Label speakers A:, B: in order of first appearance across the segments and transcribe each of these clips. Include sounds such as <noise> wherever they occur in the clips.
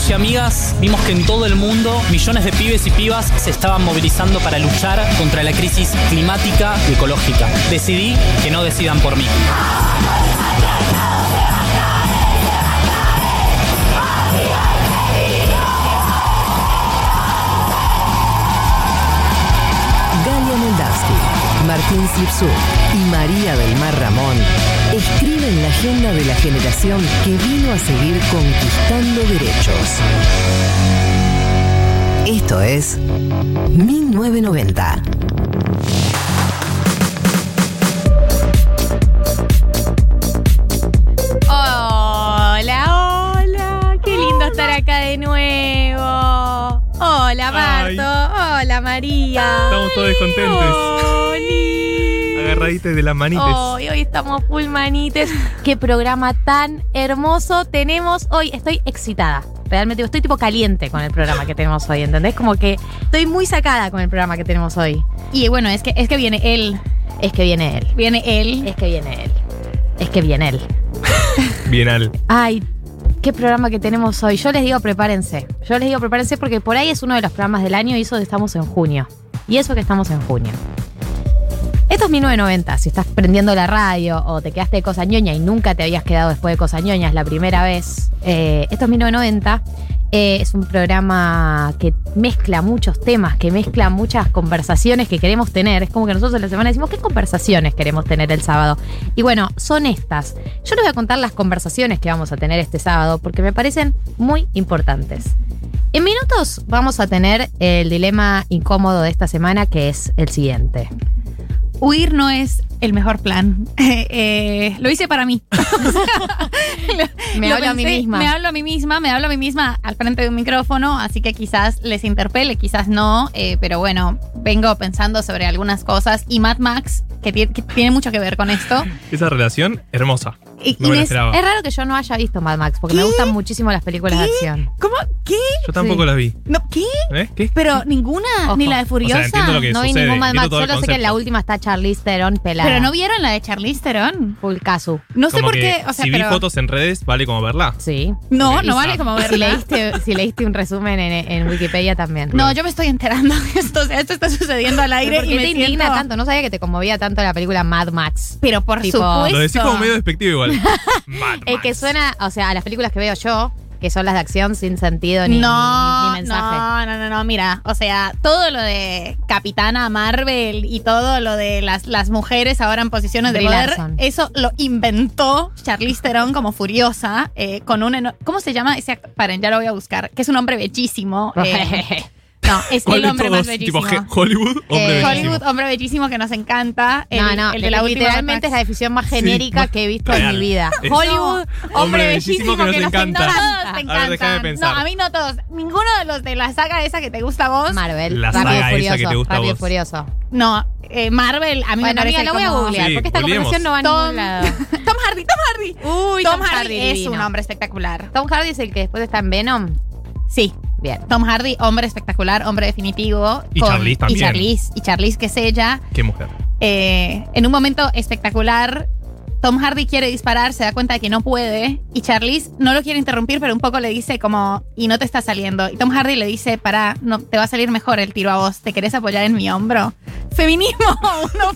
A: Amigos y amigas vimos que en todo el mundo millones de pibes y pibas se estaban movilizando para luchar contra la crisis climática y ecológica. Decidí que no decidan por mí.
B: Galia Moldavsky, Martín Slipsuk y María del Mar Ramón escriben la agenda de la generación que vino a seguir conquistando derechos. Esto es 1990.
C: Hola, hola. Qué lindo estar acá de nuevo. Hola, Marto. Hola, María.
D: Estamos todos contentos.
C: Oli.
D: Agarradites de las manites.
C: Hoy, hoy estamos full manites. Qué programa tan hermoso tenemos hoy. Estoy excitada. Realmente estoy tipo caliente con el programa que tenemos hoy, ¿entendés? Como que estoy muy sacada con el programa que tenemos hoy.
E: Y bueno, es que, es que viene él.
C: Es que viene él.
E: Viene él.
C: Es que viene él. Es que viene él.
D: Bienal.
C: Ay, qué programa que tenemos hoy. Yo les digo prepárense. Yo les digo prepárense porque por ahí es uno de los programas del año y eso estamos en junio. Y eso que estamos en junio. Esto es 1990. Si estás prendiendo la radio o te quedaste de Cosa Ñoña y nunca te habías quedado después de Cosa Ñoña, es la primera vez. eh, esto es 1990. Eh, es un programa que mezcla muchos temas, que mezcla muchas conversaciones que queremos tener. Es como que nosotros en la semana decimos, ¿qué conversaciones queremos tener el sábado? Y bueno, son estas. Yo les voy a contar las conversaciones que vamos a tener este sábado porque me parecen muy importantes. En minutos vamos a tener el dilema incómodo de esta semana que es el siguiente.
E: Huir no es el mejor plan. <laughs> Eh, eh, lo hice para mí. <laughs>
C: Me
E: Lo
C: hablo a mí misma.
E: Me hablo a mí misma, me hablo a mí misma al frente de un micrófono, así que quizás les interpele, quizás no, eh, pero bueno, vengo pensando sobre algunas cosas y Mad Max, que tiene mucho que ver con esto.
D: Esa relación hermosa.
E: Y-
D: No me la
E: Inés,
D: esperaba.
C: Es raro que yo no haya visto Mad Max porque me gustan muchísimo las películas de acción.
E: ¿Cómo? ¿Qué?
D: Yo tampoco
C: Sí.
D: las vi.
E: No, ¿Qué?
D: ¿Eh? ¿Qué?
E: Pero ninguna,
C: Ojo.
E: ni la de Furiosa.
D: entiendo lo que
C: No vi
D: sucede,
C: ningún Mad
D: entiendo
C: Max,
D: todo el
C: solo sé que en la
D: concepto.
C: última está Charlize Theron pelada.
E: pero no vieron la de Charlize Theron.
C: Full casu.
E: No sé
D: Como
E: por
D: que
E: qué, o sea,
D: si vi
E: pero
D: fotos en redes, vale como verla.
C: Sí.
E: no, no vale como
C: Si
E: verla.
C: leíste, si leíste un resumen en, en Wikipedia también.
E: No, yo me estoy enterando de esto, o sea, esto está sucediendo al
C: ¿Pero
E: aire
C: ¿Por
E: y me
C: te indigna
E: siento-
C: tanto? No sabía que te conmovía tanto la película Mad Max.
E: Pero por
C: Tipo-
E: supuesto.
D: Lo decís como medio despectivo igual. Mad <laughs>
C: Es que suena, o sea, a las películas que veo yo, que son las de acción sin sentido ni,
E: no,
C: ni- ni mensaje.
E: no, no, no, no, mira, o sea, todo lo de Capitana Marvel y todo lo de las, las mujeres ahora en posiciones de poder,
C: Larson.
E: eso lo inventó Charlize Theron como furiosa, eh, con un... ¿Cómo se llama ese actor? Paren, ya lo voy a buscar, que es un hombre bellísimo. eh, <laughs> no, es
D: ¿Cuál
E: el hombre
D: todos?
E: más bellísimo.
D: Tipo Hollywood, hombre
C: Eh,
D: bellísimo.
E: Hollywood, hombre bellísimo que nos encanta. El,
C: no, no,
E: el de la
C: literalmente es la definición más genérica que he visto
D: real.
C: en mi vida.
D: Es-
C: Hollywood,
D: Hombre bellísimo que nos encanta.
E: Todos te
D: A ver, déjame
E: encantan.
D: pensar.
E: No, a mí no todos. Ninguno de los de la saga esa que te gusta a vos.
C: Marvel,
D: La
C: Rápido
D: saga esa
C: Furioso,
D: que te gusta a
C: Rápido
D: vos.
C: Furioso.
E: No, eh, Marvel a mí me
C: Bueno,
E: parece
C: amiga, lo voy a googlear
D: Sí,
C: porque esta
D: googleemos.
C: conversación no va a
E: Tom,
C: ningún lado. <laughs>
E: Tom Hardy, Tom Hardy.
C: Uy,
E: Tom, Hardy, es
C: divino.
E: un hombre espectacular.
C: Tom Hardy es el que después está en Venom.
E: Sí.
C: Bien.
E: Tom Hardy, hombre espectacular, hombre definitivo.
D: Y Charlize también.
E: Y Charlize, y Charlize, que es ella.
D: Qué mujer.
E: Eh, en un momento espectacular, Tom Hardy quiere disparar, se da cuenta de que no puede. Y Charlize no lo quiere interrumpir, pero un poco le dice como, y no te está saliendo. Y Tom Hardy le dice, para, no, te va a salir mejor el tiro a vos. ¿Te querés apoyar en mi hombro? <laughs> feminismo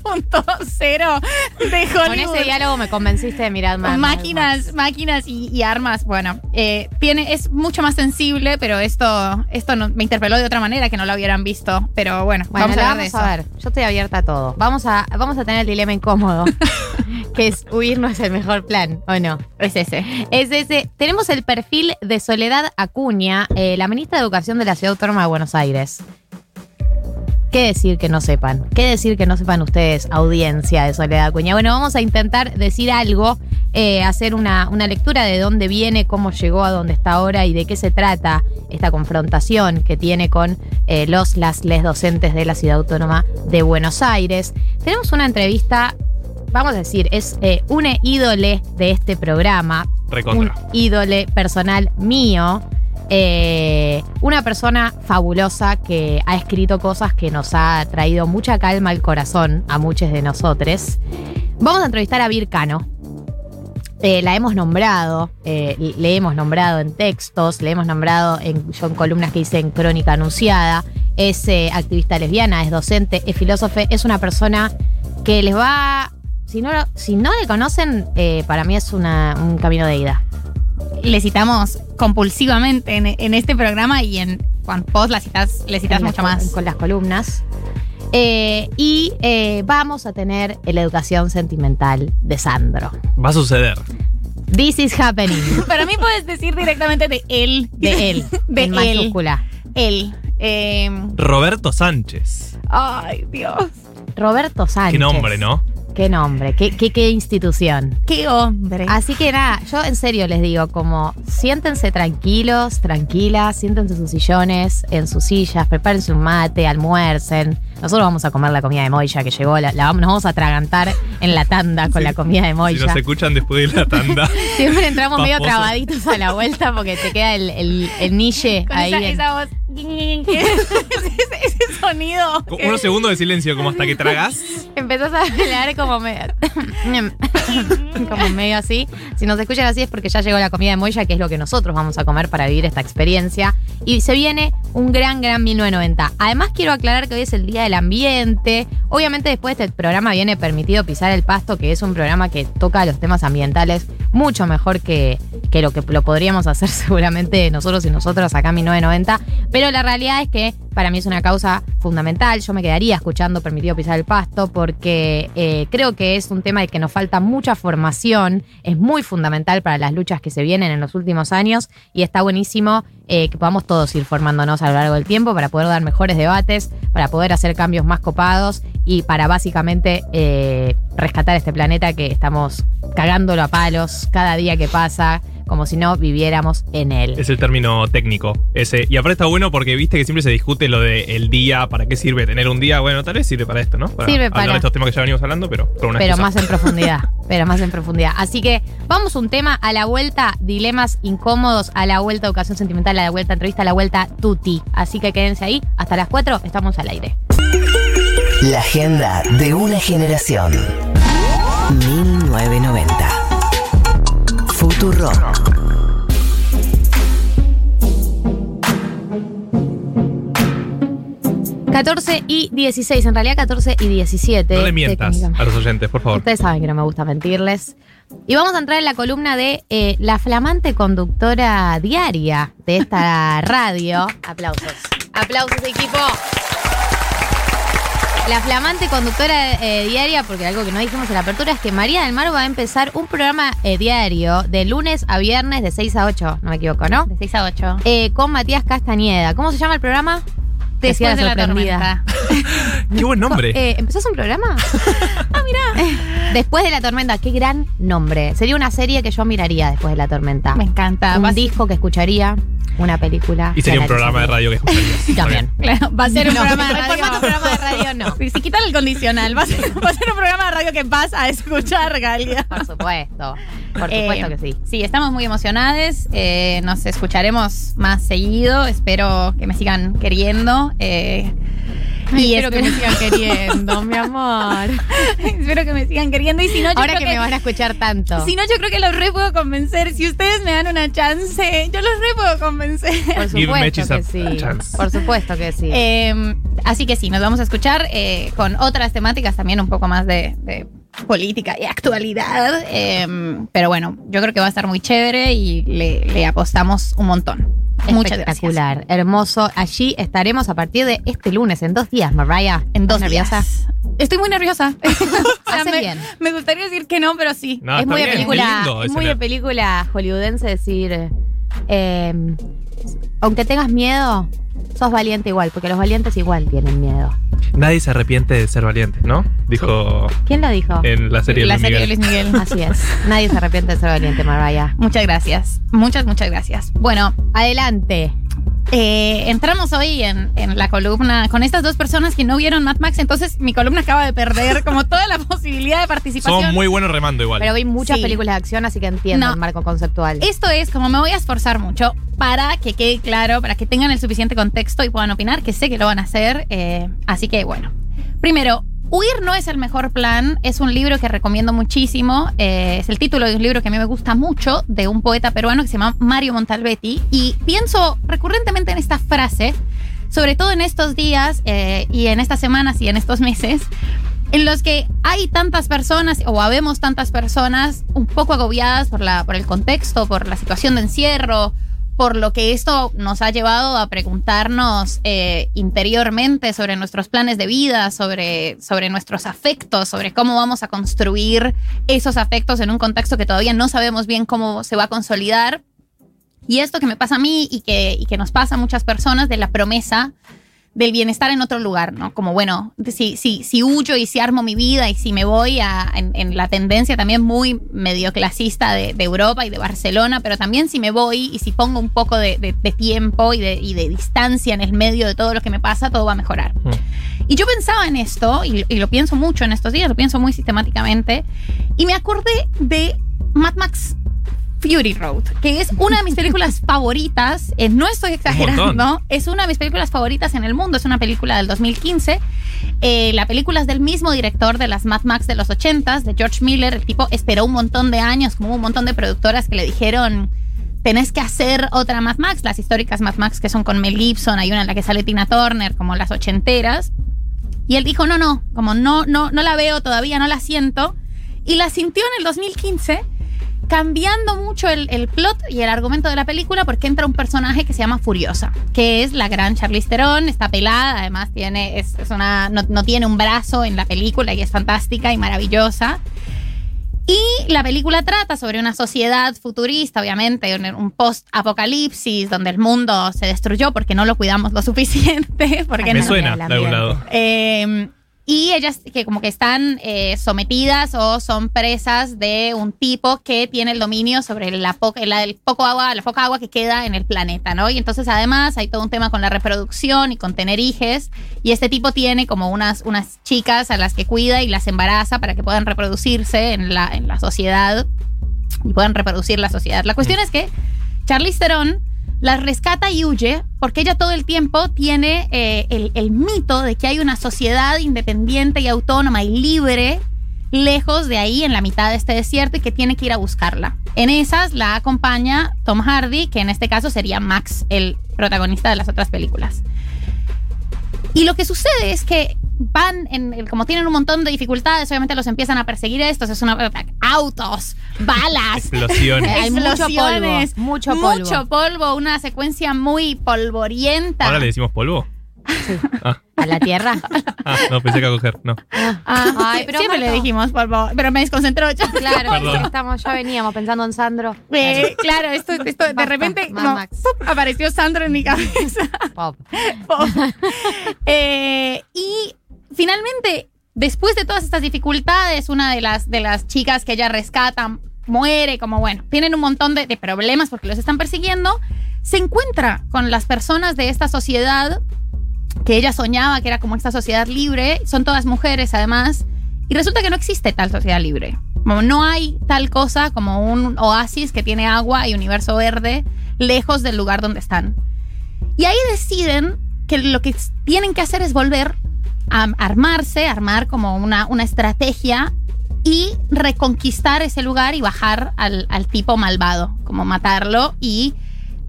E: 1.0 de Hollywood.
C: Con ese diálogo me convenciste de mirar más.
E: máquinas, máquinas y, y armas. Bueno, eh, tiene, es mucho más sensible, pero esto, esto no- me interpeló de otra manera que no lo hubieran visto. Pero bueno,
C: Bueno,
E: vamos a hablar de
C: vamos
E: eso.
C: a ver. Yo estoy abierta a todo. Vamos a, vamos a tener el dilema incómodo, <laughs> que es huir no es el mejor plan, ¿o no?
E: Es ese.
C: Es ese. Tenemos el perfil de Soledad Acuña, eh, la ministra de Educación de la Ciudad Autónoma de Buenos Aires. ¿Qué decir que no sepan? ¿Qué decir que no sepan ustedes, audiencia de Soledad Acuña? Bueno, vamos a intentar decir algo, eh, hacer una, una lectura de dónde viene, cómo llegó a donde está ahora y de qué se trata esta confrontación que tiene con eh, los, las, les docentes de la Ciudad Autónoma de Buenos Aires. Tenemos una entrevista, vamos a decir, es eh, una ídole de este programa,
D: Recontra.
C: un ídole personal mío. eh, una persona fabulosa que ha escrito cosas que nos ha traído mucha calma al corazón a muchos de nosotros. Vamos a entrevistar a Vir Cano. Eh, la hemos nombrado, eh, le hemos nombrado en textos, le hemos nombrado en, yo en columnas que hice en Crónica Anunciada. Es activista lesbiana, es docente, es filósofa, es una persona que les va. Si no, lo- si no le conocen, eh, para mí es una- un camino de ida.
E: Le citamos compulsivamente en, en este programa y en Juan Post la citas, le citas
C: En
E: mucho
C: las-
E: más.
C: Con las columnas. Eh, y eh, vamos a tener la educación sentimental de Sandro.
D: Va a suceder.
C: This is happening. <laughs>
E: Para mí puedes decir directamente de él.
C: De él.
E: De
C: en
E: él.
C: mayúscula.
E: Él. Eh,
D: Roberto Sánchez.
E: ay, Dios.
C: Roberto Sánchez.
D: Qué nombre, ¿no?
C: Qué nombre, qué, qué, qué institución.
E: Qué hombre.
C: Así que nada, yo en serio les digo, como siéntense tranquilos, tranquilas, siéntense en sus sillones, en sus sillas, prepárense un mate, almuercen. Nosotros vamos a comer la comida de Moya que llegó, la, la vamos, nos vamos a atragantar en la tanda con la comida de
D: Si
C: Moya.
D: nos escuchan después de la <laughs> tanda.
C: Siempre entramos medio trabaditos a la vuelta porque te queda el, el, el niche
E: Con
C: ahí.
E: esa,
C: en-
E: esa voz. <laughs> ese, ese sonido.
D: Con Unos segundos de silencio, como hasta que tragas. <laughs>
C: Empezás a hablar como medio, <laughs> como medio así. Si nos escuchan así es porque ya llegó la comida de Moya, que es lo que nosotros vamos a comer para vivir esta experiencia. Y se viene un gran, gran 1990. Además, quiero aclarar que hoy es el Día del Ambiente. Obviamente, después de este programa viene permitido pisar el pasto, que es un programa que toca los temas ambientales mucho mejor que, que lo que lo podríamos hacer seguramente nosotros y nosotras acá en 1990. Pero la realidad es que para mí es una causa fundamental. Yo me quedaría escuchando Permitido Pisar el Pasto porque eh, creo que es un tema del que nos falta mucha formación. Es muy fundamental para las luchas que se vienen en los últimos años y está buenísimo eh, que podamos todos ir formándonos a lo largo del tiempo para poder dar mejores debates, para poder hacer cambios más copados y para básicamente eh, rescatar este planeta que estamos cagándolo a palos cada día que pasa, como si no viviéramos en él.
D: Es el término técnico ese. Y aparte está bueno porque viste que siempre se discute lo de el día, ¿para qué sirve tener un día? Bueno, tal vez sirve para esto, ¿no? Para
C: Sirve
D: hablar
C: para-
D: de estos temas que ya venimos hablando, pero con una
C: pero
D: excusa.
C: más en profundidad. <laughs> Pero más en profundidad. Así que vamos un tema a la vuelta, dilemas incómodos, a la vuelta educación sentimental, a la vuelta entrevista, a la vuelta tuti. Así que quédense ahí. Hasta las 4 estamos al aire.
B: La agenda de una generación. 1990. Futuro.
C: Mm. 14 y 16, en realidad 14 y 17.
D: No le mientas a los oyentes, por favor.
C: Ustedes saben que no me gusta mentirles. Y vamos a entrar en la columna de eh, la flamante conductora diaria de esta <laughs> radio. Aplausos. Aplausos, equipo. La flamante conductora eh, diaria, porque algo que no dijimos en la apertura es que María del Mar va a empezar un programa eh, diario de lunes a viernes de 6 a 8, no me equivoco, ¿no?
E: De 6 a 8.
C: Eh, con Matías Castañeda. ¿Cómo se llama el programa? Te decía
E: Después de la
C: sorprendida.
E: tormenta. <laughs>
D: Qué buen nombre.
C: Eh, ¿Empezás un programa? <laughs> ah, mirá. Después de la tormenta, qué gran nombre. Sería una serie que yo miraría después de la tormenta.
E: Me encanta.
C: Un disco que escucharía, una película.
D: y sería un programa de radio que escucharías. <laughs>
C: También.
E: Claro, va a ser un
C: No,
E: programa de
C: el
E: radio.
C: formato programa de radio no.
E: Si, si quitan el condicional, va a, ser, va a ser un programa de radio que vas a escuchar, Galia.
C: Por supuesto. Por
E: Eh,
C: supuesto que sí.
E: Sí, estamos muy emocionadas. eh, nos escucharemos más seguido. Espero que me sigan queriendo. Eh, y
C: espero que me sigan queriendo, <laughs> mi amor.
E: espero que me sigan queriendo. Y si no, yo
C: Ahora
E: creo
C: que me van a escuchar tanto.
E: Si no, yo creo que los re puedo convencer. Si ustedes me dan una chance, yo los re puedo convencer.
C: Por supuesto que sí.
D: chance.
C: Por supuesto que sí.
E: Eh, así que sí, nos vamos a escuchar eh, con otras temáticas también un poco más de, de política y actualidad. eh, pero bueno, yo creo que va a estar muy chévere y le, le apostamos un montón. Muchas gracias.
C: Espectacular, hermoso. Allí estaremos a partir de este lunes, en dos días, Mariah.
E: En dos
C: nerviosa?
E: días. Estoy muy nerviosa. O sea,
C: Haces
E: me,
C: bien.
E: me gustaría decir que no, pero sí.
D: No,
C: es muy de
D: bien,
C: película, es muy de película hollywoodense decir, eh, aunque tengas miedo, sos valiente igual, porque los valientes igual tienen miedo.
D: Nadie se arrepiente de ser valiente, ¿no? Dijo
C: ¿Quién lo dijo?
D: en la serie de
E: La
D: Luis
E: serie de
D: Miguel.
E: Luis Miguel. <laughs>
C: Así es. Nadie se arrepiente de ser valiente, Mariah.
E: Muchas gracias. Muchas, muchas gracias. Bueno,
C: Adelante.
E: Eh, entramos hoy en, en la columna con estas dos personas que no vieron Mad Max, entonces mi columna acaba de perder como toda la <laughs> posibilidad de participación.
D: Somos muy buenos remando igual.
C: Pero vi muchas
E: Sí.
C: películas de acción, así que entiendo
E: No.
C: el marco conceptual.
E: Esto es como me voy a esforzar mucho para que quede claro, para que tengan el suficiente contexto y puedan opinar, que sé que lo van a hacer. eh, así que bueno. Primero, Huir no es el mejor plan, es un libro que recomiendo muchísimo, eh, es el título de un libro que a mí me gusta mucho, de un poeta peruano que se llama Mario Montalbetti, y pienso recurrentemente en esta frase, sobre todo en estos días eh, y en estas semanas y en estos meses, en los que hay tantas personas o habemos tantas personas un poco agobiadas por, la, por el contexto, por la situación de encierro, por lo que esto nos ha llevado a preguntarnos eh, interiormente sobre nuestros planes de vida, sobre, sobre nuestros afectos, sobre cómo vamos a construir esos afectos en un contexto que todavía no sabemos bien cómo se va a consolidar. Y esto que me pasa a mí y que, y que nos pasa a muchas personas de la promesa del bienestar en otro lugar, ¿no? Como, bueno, si, si, si huyo y si armo mi vida y si me voy a, en, en la tendencia también muy medio clasista de, de Europa y de Barcelona, pero también si me voy y si pongo un poco de, de- de tiempo y de, y de distancia en el medio de todo lo que me pasa, todo va a mejorar. Y yo pensaba en esto, y, y lo pienso mucho en estos días, lo pienso muy sistemáticamente, y me acordé de Mad Max Fury Road, que es una de mis películas <laughs> favoritas, eh, no estoy exagerando, es una de mis películas favoritas en el mundo, es una película del 2015. Eh, la película es del mismo director de las Mad Max de los 80s, de George Miller. El tipo esperó un montón de años, como un montón de productoras que le dijeron, tenés que hacer otra Mad Max, las históricas Mad Max que son con Mel Gibson, hay una en la que sale Tina Turner, como las ochenteras. Y él dijo, no, no, como no, no, no la veo todavía, no la siento. Y la sintió en el 2015 cambiando mucho el, el plot y el argumento de la película porque entra un personaje que se llama Furiosa, que es la gran Charlize Theron, está pelada, además tiene, es, es una, no, no tiene un brazo en la película y es fantástica y maravillosa. Y la película trata sobre una sociedad futurista, obviamente, un, un post-apocalipsis donde el mundo se destruyó porque no lo cuidamos lo <laughs> suficiente. Porque
D: Me
E: no-
D: suena de algún lado.
E: Y ellas que como que están eh, sometidas o son presas de un tipo que tiene el dominio sobre la, po- la- el poco agua, la poca agua que queda en el planeta, ¿no? Y entonces además hay todo un tema con la reproducción y con tener hijes. Y este tipo tiene como unas, unas chicas a las que cuida y las embaraza para que puedan reproducirse en la, en la sociedad y puedan reproducir la sociedad. La cuestión es que Charlize Theron las rescata y huye porque ella todo el tiempo tiene eh, el, el mito de que hay una sociedad independiente y autónoma y libre lejos de ahí en la mitad de este desierto y que tiene que ir a buscarla. En esas la acompaña Tom Hardy, que en este caso sería Max, el protagonista de las otras películas. Y lo que sucede es que van, en, como tienen un montón de dificultades, obviamente los empiezan a perseguir estos, es una autos, balas,
D: Explosiones. <laughs>
C: Hay mucho polvo,
E: explosiones,
C: mucho polvo.
E: mucho polvo, una secuencia muy polvorienta.
D: Ahora le decimos polvo.
C: ¿A la tierra? <laughs>
D: Ah, no, pensé que a coger. No.
E: Ah,
C: Ay,
E: sí,
C: pero
E: siempre
C: Marco.
E: le dijimos polvo, pero me desconcentró. yo.
C: Claro, sí, estamos, ya veníamos pensando en Sandro.
E: Eh, claro, esto, esto de repente apareció Sandro en mi cabeza.
C: Pop. <laughs>
E: Eh, y finalmente, después de todas estas dificultades, una de las, de las chicas que ella rescata muere, como bueno, tienen un montón de, problemas porque los están persiguiendo, se encuentra con las personas de esta sociedad que ella soñaba que era como esta sociedad libre, son todas mujeres además, y resulta que no existe tal sociedad libre. No hay tal cosa como un oasis que tiene agua y universo verde lejos del lugar donde están. Y ahí deciden que lo que tienen que hacer es volver armarse, armar como una, una estrategia y reconquistar ese lugar y bajar al, al tipo malvado, como matarlo y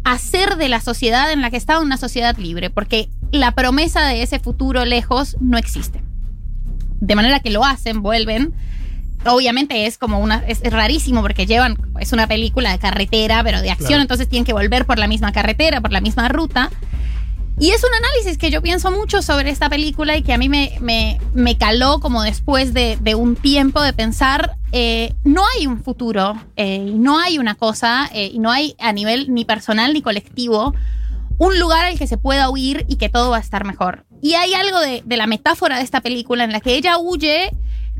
E: hacer de la sociedad en la que estaba una sociedad libre, porque la promesa de ese futuro lejos no existe. De manera que lo hacen, vuelven. Obviamente es como una. Es, es rarísimo porque llevan. Es una película de carretera, pero de acción,
F: Claro.
E: entonces tienen que volver por la misma carretera, por la misma ruta. Y es un análisis que yo pienso mucho sobre esta película y que a mí me, me, me caló como después de, de un tiempo de pensar, eh, no hay un futuro, eh, no hay una cosa, eh, y no hay a nivel ni personal ni colectivo un lugar al que se pueda huir y que todo va a estar mejor. Y hay algo de, de la metáfora de esta película en la que ella huye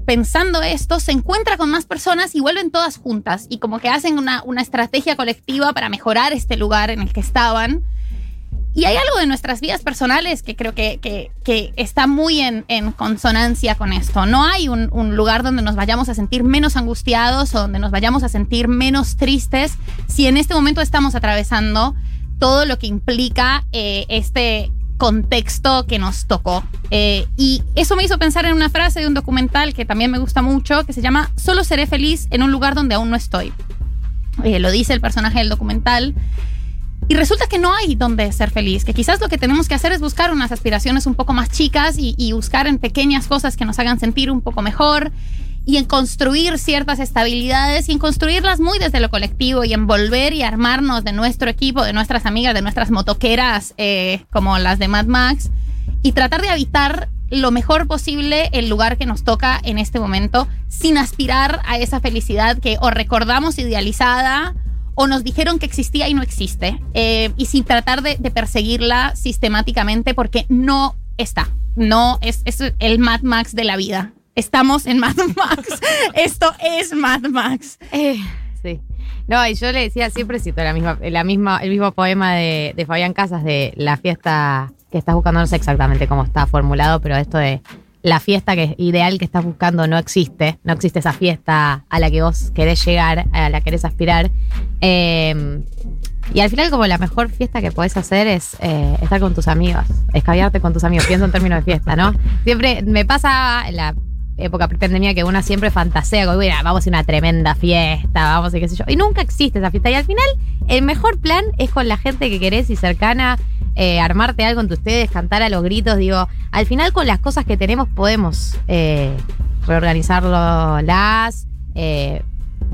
E: pensando esto, se encuentra con más personas y vuelven todas juntas y como que hacen una, una estrategia colectiva para mejorar este lugar en el que estaban. Y hay algo de nuestras vidas personales que creo que, que- que está muy en, en consonancia con esto. No hay un, un lugar donde nos vayamos a sentir menos angustiados o donde nos vayamos a sentir menos tristes si en este momento estamos atravesando todo lo que implica eh, este contexto que nos tocó. Eh, y eso me hizo pensar en una frase de un documental que también me gusta mucho, que se llama Solo seré feliz en un lugar donde aún no estoy. Eh, lo dice el personaje del documental. Y resulta que no hay donde ser feliz, que quizás lo que tenemos que hacer es buscar unas aspiraciones un poco más chicas y, buscar en pequeñas cosas que nos hagan sentir un poco mejor y en construir ciertas estabilidades y en construirlas muy desde lo colectivo y en volver y armarnos de nuestro equipo, de nuestras amigas, de nuestras motoqueras eh, como las de Mad Max y tratar de habitar lo mejor posible el lugar que nos toca en este momento sin aspirar a esa felicidad que o recordamos idealizada o nos dijeron que existía y no existe eh, y sin tratar de, de perseguirla sistemáticamente porque no está, no es, es el Mad Max de la vida. Estamos en Mad Max. <laughs> Esto es Mad Max.
C: Eh, sí. No, y yo le decía, siempre cito la misma, la misma, el mismo poema de, de Fabián Casas de la fiesta que estás buscando, no sé exactamente cómo está formulado, pero esto de la fiesta que es ideal que estás buscando no existe, no existe esa fiesta a la que vos querés llegar, a la que querés aspirar. Eh, y al final como la mejor fiesta que podés hacer es eh, estar con tus amigos, escabiarte con tus amigos, pienso en términos de fiesta, ¿no? Siempre me pasa en la época pre-pandemia que una siempre fantasea, como, mira, vamos a una tremenda fiesta, vamos a qué sé yo. Y nunca existe esa fiesta. Y al final, el mejor plan es con la gente que querés y cercana, eh, armarte algo entre ustedes, cantar a los gritos. Digo, al final con las cosas que tenemos podemos eh, reorganizarlo las, eh,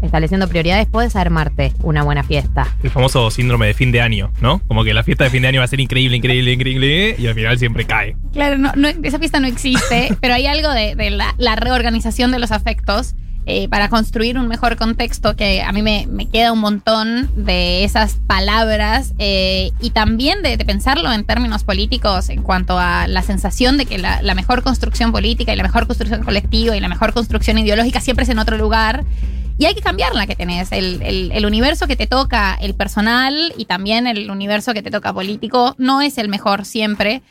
C: estableciendo prioridades, puedes armarte una buena fiesta.
D: El famoso síndrome de fin de año, ¿no? Como que la fiesta de fin de año va a ser increíble, increíble, increíble, y al final siempre cae.
E: Claro, no, no- esa fiesta no existe, <laughs> pero hay algo de, de la, la reorganización de los afectos eh, para construir un mejor contexto que a mí me, me queda un montón de esas palabras eh, y también de, de pensarlo en términos políticos en cuanto a la sensación de que la, la mejor construcción política y la mejor construcción colectiva y la mejor construcción ideológica siempre es en otro lugar. Y hay que cambiar la que tenés, el, el- el universo que te toca, el personal y también el universo que te toca político, no es el mejor siempre,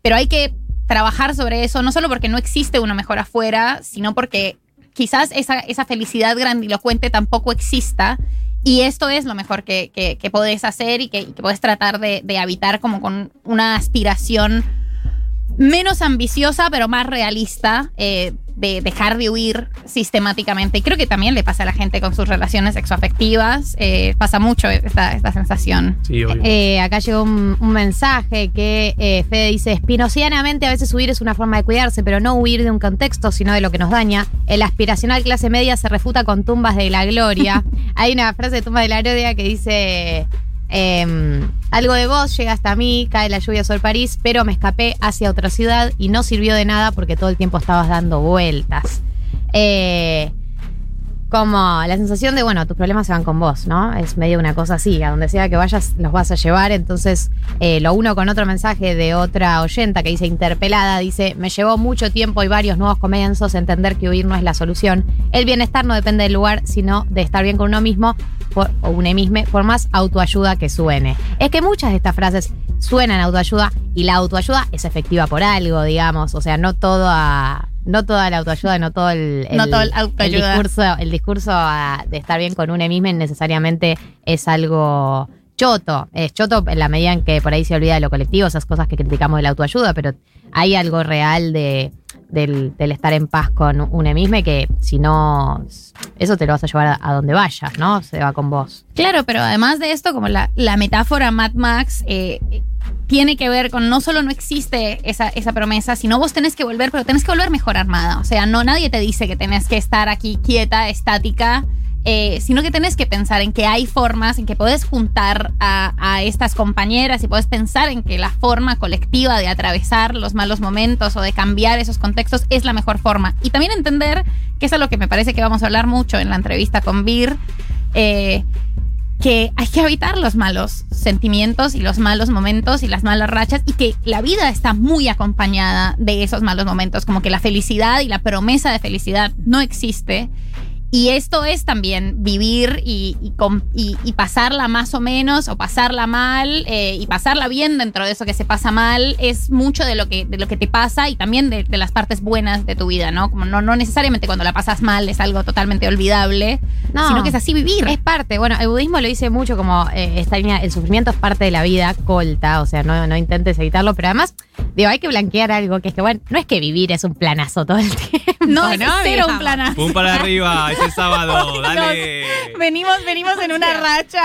E: pero hay que trabajar sobre eso, no solo porque no existe uno mejor afuera, sino porque quizás esa, esa felicidad grandilocuente tampoco exista. Y esto es lo mejor que, que, que podés hacer y que, que podés tratar de, de habitar como con una aspiración menos ambiciosa, pero más realista, eh, de dejar de huir sistemáticamente. Y creo que también le pasa a la gente con sus relaciones sexoafectivas. eh, pasa mucho esta, esta sensación.
D: Sí, obvio.
C: Eh, acá llegó un, un mensaje que eh, Fede dice, espinocianamente a veces huir es una forma de cuidarse, pero no huir de un contexto, sino de lo que nos daña. El aspiracional clase media se refuta con tumbas de la gloria. <laughs> Hay una frase de tumbas de la gloria que dice, em, algo de vos llega hasta mí, cae la lluvia sobre París, pero me escapé hacia otra ciudad y no sirvió de nada porque todo el tiempo estabas dando vueltas. Eh, como la sensación de, bueno, tus problemas se van con vos, ¿no? Es medio una cosa así, a donde sea que vayas los vas a llevar, entonces eh, lo uno con otro mensaje de otra oyenta que dice interpelada, dice, me llevó mucho tiempo y varios nuevos comienzos entender que huir no es la solución. El bienestar no depende del lugar, sino de estar bien con uno mismo por, o uno mismo, por más autoayuda que suene. Es que muchas de estas frases suenan autoayuda y la autoayuda es efectiva por algo, digamos, o sea, no todo a... No toda la autoayuda, no todo el,
E: No todo el
C: el discurso, el discurso de estar bien con uno mismo necesariamente es algo choto. Es choto en la medida en que por ahí se olvida de lo colectivo, esas cosas que criticamos de la autoayuda, pero hay algo real de, del, estar en paz con uno mismo y que si no, eso te lo vas a llevar a, donde vayas, ¿no? Se va con vos.
E: Claro, pero además de esto, como la, la metáfora Mad Max eh, tiene que ver con no solo no existe esa, esa promesa, sino vos tenés que volver, pero tenés que volver mejor armada. O sea, no nadie te dice que tenés que estar aquí quieta, estática. Eh, sino que tenés que pensar en que hay formas en que podés juntar a, a estas compañeras y podés pensar en que la forma colectiva de atravesar los malos momentos o de cambiar esos contextos es la mejor forma. Y también entender, que es lo que me parece que vamos a hablar mucho en la entrevista con Vir, eh, que hay que evitar los malos sentimientos y los malos momentos y las malas rachas y que la vida está muy acompañada de esos malos momentos, como que la felicidad y la promesa de felicidad no existe. Y esto es también vivir y, y com- y- y pasarla más o menos, o pasarla mal, eh, y pasarla bien dentro de eso que se pasa mal, es mucho de lo que, de lo que te pasa y también de, de las partes buenas de tu vida, ¿no? Como no, no necesariamente cuando la pasas mal es algo totalmente olvidable,
C: No.
E: sino que es así vivir.
C: Es parte, bueno, el budismo lo dice mucho como eh, esta línea, el sufrimiento es parte de la vida, colta, o sea, no, no intentes evitarlo, pero además, digo, hay que blanquear algo, que es que, bueno, no es que vivir es un planazo todo el <laughs> tiempo.
E: No, es cero un planazo.
D: Pum para arriba, <laughs> sábado, <laughs> dale.
E: Venimos, venimos en una racha.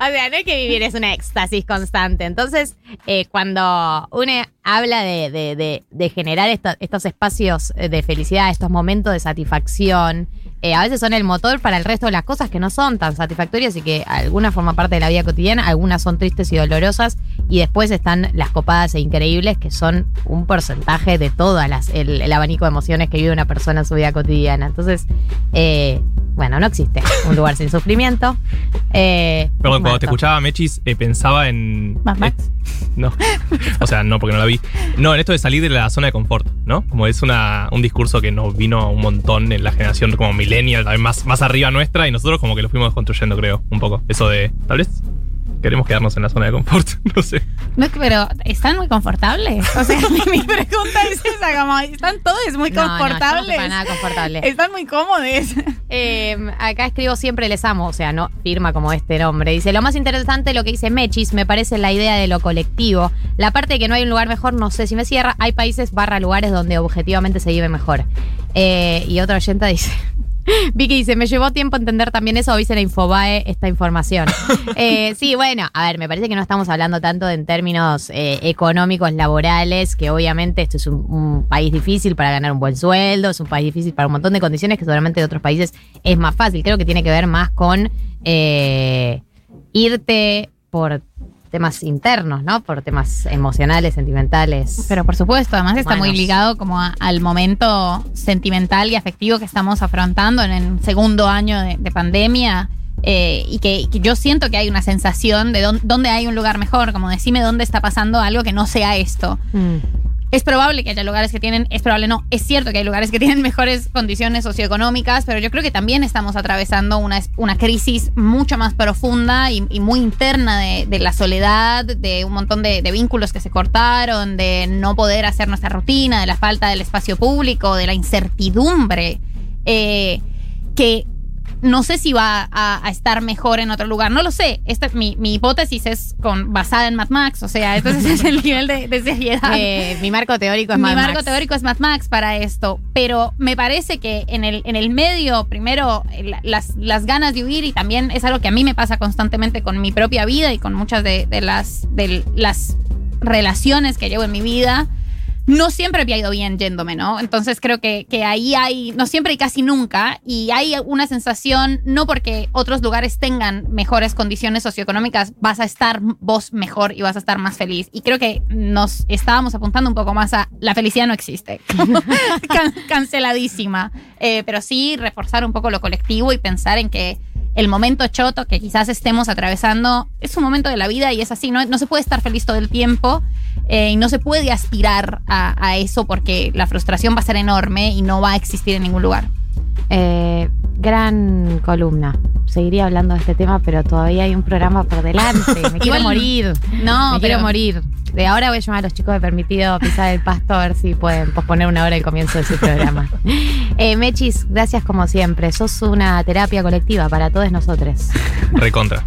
C: O sea, no hay que vivir, es una éxtasis constante. Entonces, eh, cuando uno habla de, de- de- de generar esto- estos espacios de felicidad, estos momentos de satisfacción, eh, a veces son el motor para el resto de las cosas que no son tan satisfactorias y que algunas forman parte de la vida cotidiana, algunas son tristes y dolorosas, y después están las copadas e increíbles, que son un porcentaje de todas las, el, el abanico de emociones que vive una persona en su vida cotidiana. Entonces, eh, bueno, no existe un lugar sin sufrimiento. Eh,
D: Perdón, cuando te escuchaba Mechis, eh, pensaba en.
E: Mad Max.
D: eh, no. O sea, no, porque no la vi. No, en esto de salir de la zona de confort, ¿no? Como es una, un discurso que nos vino un montón en la generación como millennial, también más, más arriba nuestra, y nosotros como que lo fuimos construyendo, creo, un poco. Eso de. Tal vez queremos quedarnos en la zona de confort, <laughs> no sé.
E: No, pero están muy confortables. O sea, <laughs> mi, pregunta es esa, como están todos muy
C: No, no, yo no
E: confortables.
C: nada confortable.
E: Están muy cómodos.
C: Eh, acá escribo siempre les amo, o sea, no firma como este nombre. Dice, lo más interesante lo que dice Mechis, me parece la idea de lo colectivo. La parte de que no hay un lugar mejor, no sé si me cierra. Hay países barra lugares donde objetivamente se vive mejor. Eh, y otra oyenta dice... <laughs> Vicky dice, me llevó tiempo entender también eso, avisen a Infobae esta información. <laughs> Eh, sí, bueno, a ver, me parece que no estamos hablando tanto de en términos eh, económicos, laborales, que obviamente esto es un, un país difícil para ganar un buen sueldo, es un país difícil para un montón de condiciones que seguramente de otros países es más fácil. Creo que tiene que ver más con eh, irte por temas internos, ¿no? Por temas emocionales, sentimentales.
E: Pero por supuesto, además está muy ligado como a- al momento sentimental y afectivo que estamos afrontando en el segundo año de, de pandemia. eh, y que, que yo siento que hay una sensación de dón- dónde hay un lugar mejor, como decime dónde está pasando algo que no sea esto.
C: Mm.
E: Es probable que haya lugares que tienen, es probable no, es cierto que hay lugares que tienen <laughs> mejores condiciones socioeconómicas, pero yo creo que también estamos atravesando una, una crisis mucho más profunda y, muy interna de, la soledad, de un montón de, de vínculos que se cortaron, de no poder hacer nuestra rutina, de la falta del espacio público, de la incertidumbre, eh, que no sé si va a, a estar mejor en otro lugar, no lo sé. Esta, mi, mi hipótesis es con, basada en Mad Max, o sea, entonces es el <laughs> nivel de, de seriedad.
C: Eh, mi marco teórico es
E: Mi
C: Mad
E: marco
C: Max.
E: teórico es Mad Max para esto, pero me parece que en el, en el medio, primero, la- las, las ganas de huir y también es algo que a mí me pasa constantemente con mi propia vida y con muchas de, de las, de las relaciones que llevo en mi vida. No siempre me ha ido bien yéndome, ¿no? Entonces creo que, que ahí hay, no siempre y casi nunca, y hay una sensación, no porque otros lugares tengan mejores condiciones socioeconómicas, vas a estar vos mejor y vas a estar más feliz. Y creo que nos estábamos apuntando un poco más a la felicidad no existe. <laughs> Can- canceladísima. Eh, pero sí reforzar un poco lo colectivo y pensar en que el momento choto que quizás estemos atravesando es un momento de la vida y es así, no, no se puede estar feliz todo el tiempo eh, y no se puede aspirar a, a eso porque la frustración va a ser enorme y no va a existir en ningún lugar.
C: Eh, gran columna. Seguiría hablando de este tema, pero todavía hay un programa por delante. Me <laughs> quiero
E: Igual-
C: morir.
E: No,
C: Me
E: pero-
C: quiero morir. De ahora voy a llamar a los chicos de Permitido Pisar el Pasto a ver si pueden posponer una hora el comienzo de su programa. <laughs> Eh, Mechis, gracias como siempre. Sos una terapia colectiva para todos nosotros.
D: Recontra.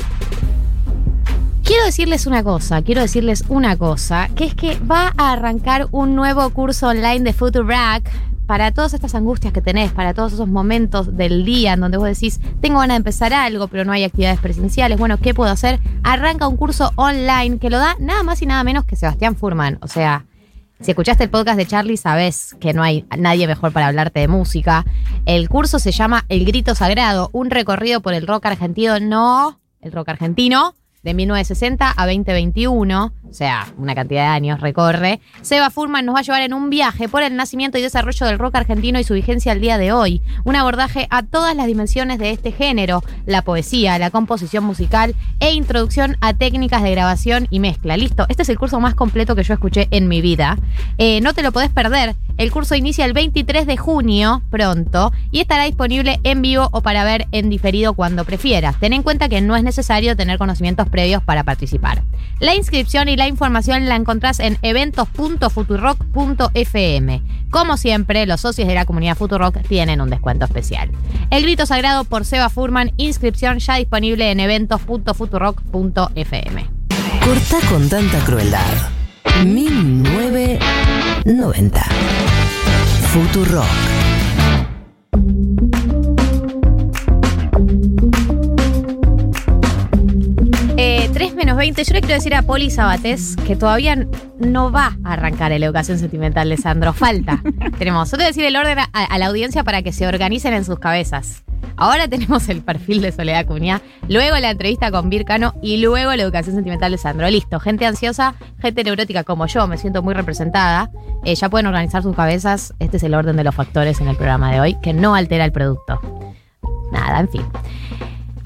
C: Quiero decirles una cosa, quiero decirles una cosa, que es que va a arrancar un nuevo curso online de Futurac para todas estas angustias que tenés, para todos esos momentos del día en donde vos decís, tengo ganas de empezar algo, pero no hay actividades presenciales, bueno, ¿qué puedo hacer? Arranca un curso online que lo da nada más y nada menos que Sebastián Furman. O sea, si escuchaste el podcast de Charlie, sabes que no hay nadie mejor para hablarte de música. El curso se llama El Grito Sagrado, un recorrido por el rock argentino, no el rock argentino, de 1960 a 2021, o sea, una cantidad de años recorre, Seba Furman nos va a llevar en un viaje por el nacimiento y desarrollo del rock argentino y su vigencia al día de hoy. Un abordaje a todas las dimensiones de este género, la poesía, la composición musical e introducción a técnicas de grabación y mezcla. Listo, este es el curso más completo que yo escuché en mi vida. Eh, no te lo podés perder. El curso inicia el 23 de junio, pronto, y estará disponible en vivo o para ver en diferido cuando prefieras. Ten en cuenta que no es necesario tener conocimientos previos para participar. La inscripción y la información la encontrás en eventos.futurock.fm. Como siempre, los socios de la comunidad Futurock tienen un descuento especial. El grito sagrado por Seba Furman, inscripción ya disponible en eventos.futurock.fm.
B: Corta con tanta crueldad. 1990. Futurock.
C: Menos 20. Yo le quiero decir a Poli Sabatés que todavía no va a arrancar la educación sentimental de Sandro. Falta. <laughs> tenemos, yo te voy a decir el orden a, a la audiencia para que se organicen en sus cabezas. Ahora tenemos el perfil de Soledad Cunha, luego la entrevista con Vircano y luego la educación sentimental de Sandro. Listo, gente ansiosa, gente neurótica como yo, me siento muy representada. Eh, ya pueden organizar sus cabezas. Este es el orden de los factores en el programa de hoy, que no altera el producto. Nada, en fin.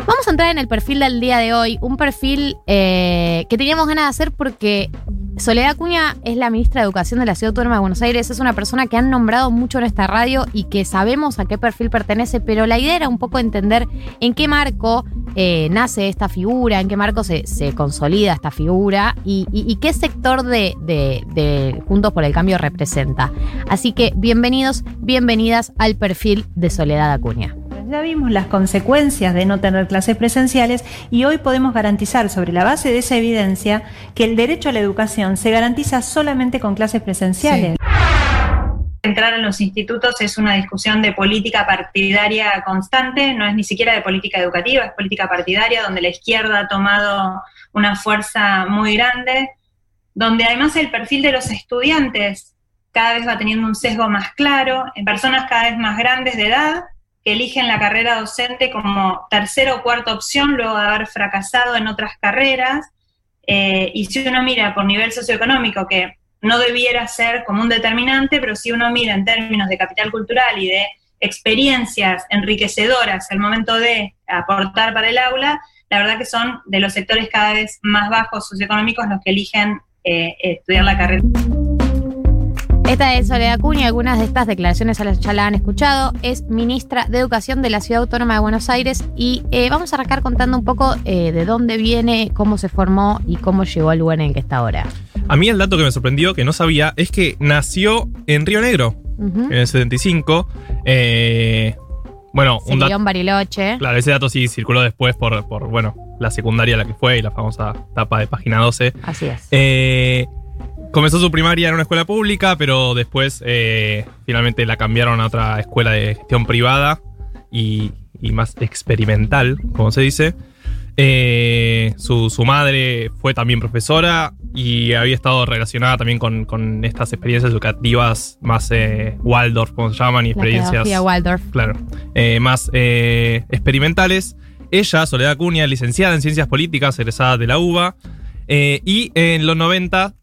C: Vamos a entrar en el perfil del día de hoy, un perfil eh, que teníamos ganas de hacer porque Soledad Acuña es la ministra de Educación de la Ciudad Autónoma de Buenos Aires, es una persona que han nombrado mucho en esta radio y que sabemos a qué perfil pertenece, pero la idea era un poco entender en qué marco eh, nace esta figura, en qué marco se, consolida esta figura y, qué sector de Juntos por el Cambio representa. Así que bienvenidos, bienvenidas al perfil de Soledad Acuña.
F: Ya vimos las consecuencias de no tener clases presenciales y hoy podemos garantizar sobre la base de esa evidencia que el derecho a la educación se garantiza solamente con clases presenciales. Entrar en los institutos es una discusión de política partidaria constante, no es ni siquiera de política educativa, es política partidaria donde la izquierda ha tomado una fuerza muy grande, donde además el perfil de los estudiantes cada vez va teniendo un sesgo más claro, en personas cada vez más grandes de edad que eligen la carrera docente como tercera o cuarta opción luego de haber fracasado en otras carreras. Eh, y si uno mira por nivel socioeconómico, que no debiera ser como un determinante, pero si uno mira en términos de capital cultural y de experiencias enriquecedoras al momento de aportar para el aula, la verdad que son de los sectores cada vez más bajos socioeconómicos los que eligen eh, estudiar la carrera.
C: Esta es Soledad Acuña, algunas de estas declaraciones ya la han escuchado. Es ministra de Educación de la Ciudad Autónoma de Buenos Aires y eh, vamos a arrancar contando un poco eh, de dónde viene, cómo se formó y cómo llegó al lugar en el que está ahora.
D: A mí el dato que me sorprendió, que no sabía, es que nació en Río Negro, en el 75. Eh, bueno,
C: Se
D: un dato.
C: Bariloche.
D: Claro, ese dato sí circuló después por, por, bueno, la secundaria la que fue y la famosa tapa de página 12.
C: Así es.
D: Eh, comenzó su primaria en una escuela pública, pero después eh, finalmente la cambiaron a otra escuela de gestión privada y, y más experimental, como se dice. Eh, su, su madre fue también profesora y había estado relacionada también con, con estas experiencias educativas más eh, Waldorf, como se llaman, y
C: La
D: experiencias
C: pedagogía Waldorf.
D: claro, eh, más experimentales. Ella, Soledad Acuña, licenciada en Ciencias Políticas, egresada de la UBA, y en los 90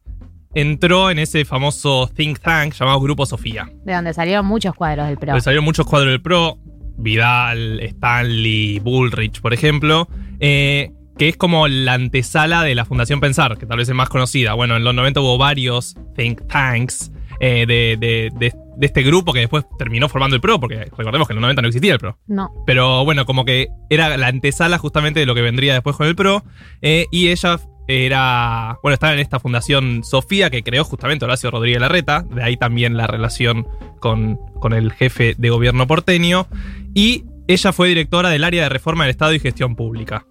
D: entró en ese famoso think tank llamado Grupo Sofía.
C: De donde salieron muchos cuadros del PRO.
D: Salieron muchos cuadros del PRO, Vidal, Stanley, Bullrich, por ejemplo, eh, que es como la antesala de la Fundación Pensar, que tal vez es más conocida. Bueno, en los 90 hubo varios think tanks eh, de, de- de- de este grupo que después terminó formando el PRO, porque recordemos que en los 90 no existía el PRO.
C: No.
D: Pero bueno, como que era la antesala justamente de lo que vendría después con el PRO. eh, y ella era. Bueno, estaba en esta fundación Sofía que creó justamente Horacio Rodríguez Larreta. De ahí también la relación con, con el jefe de gobierno porteño. Y ella fue directora del área de reforma del Estado y gestión pública.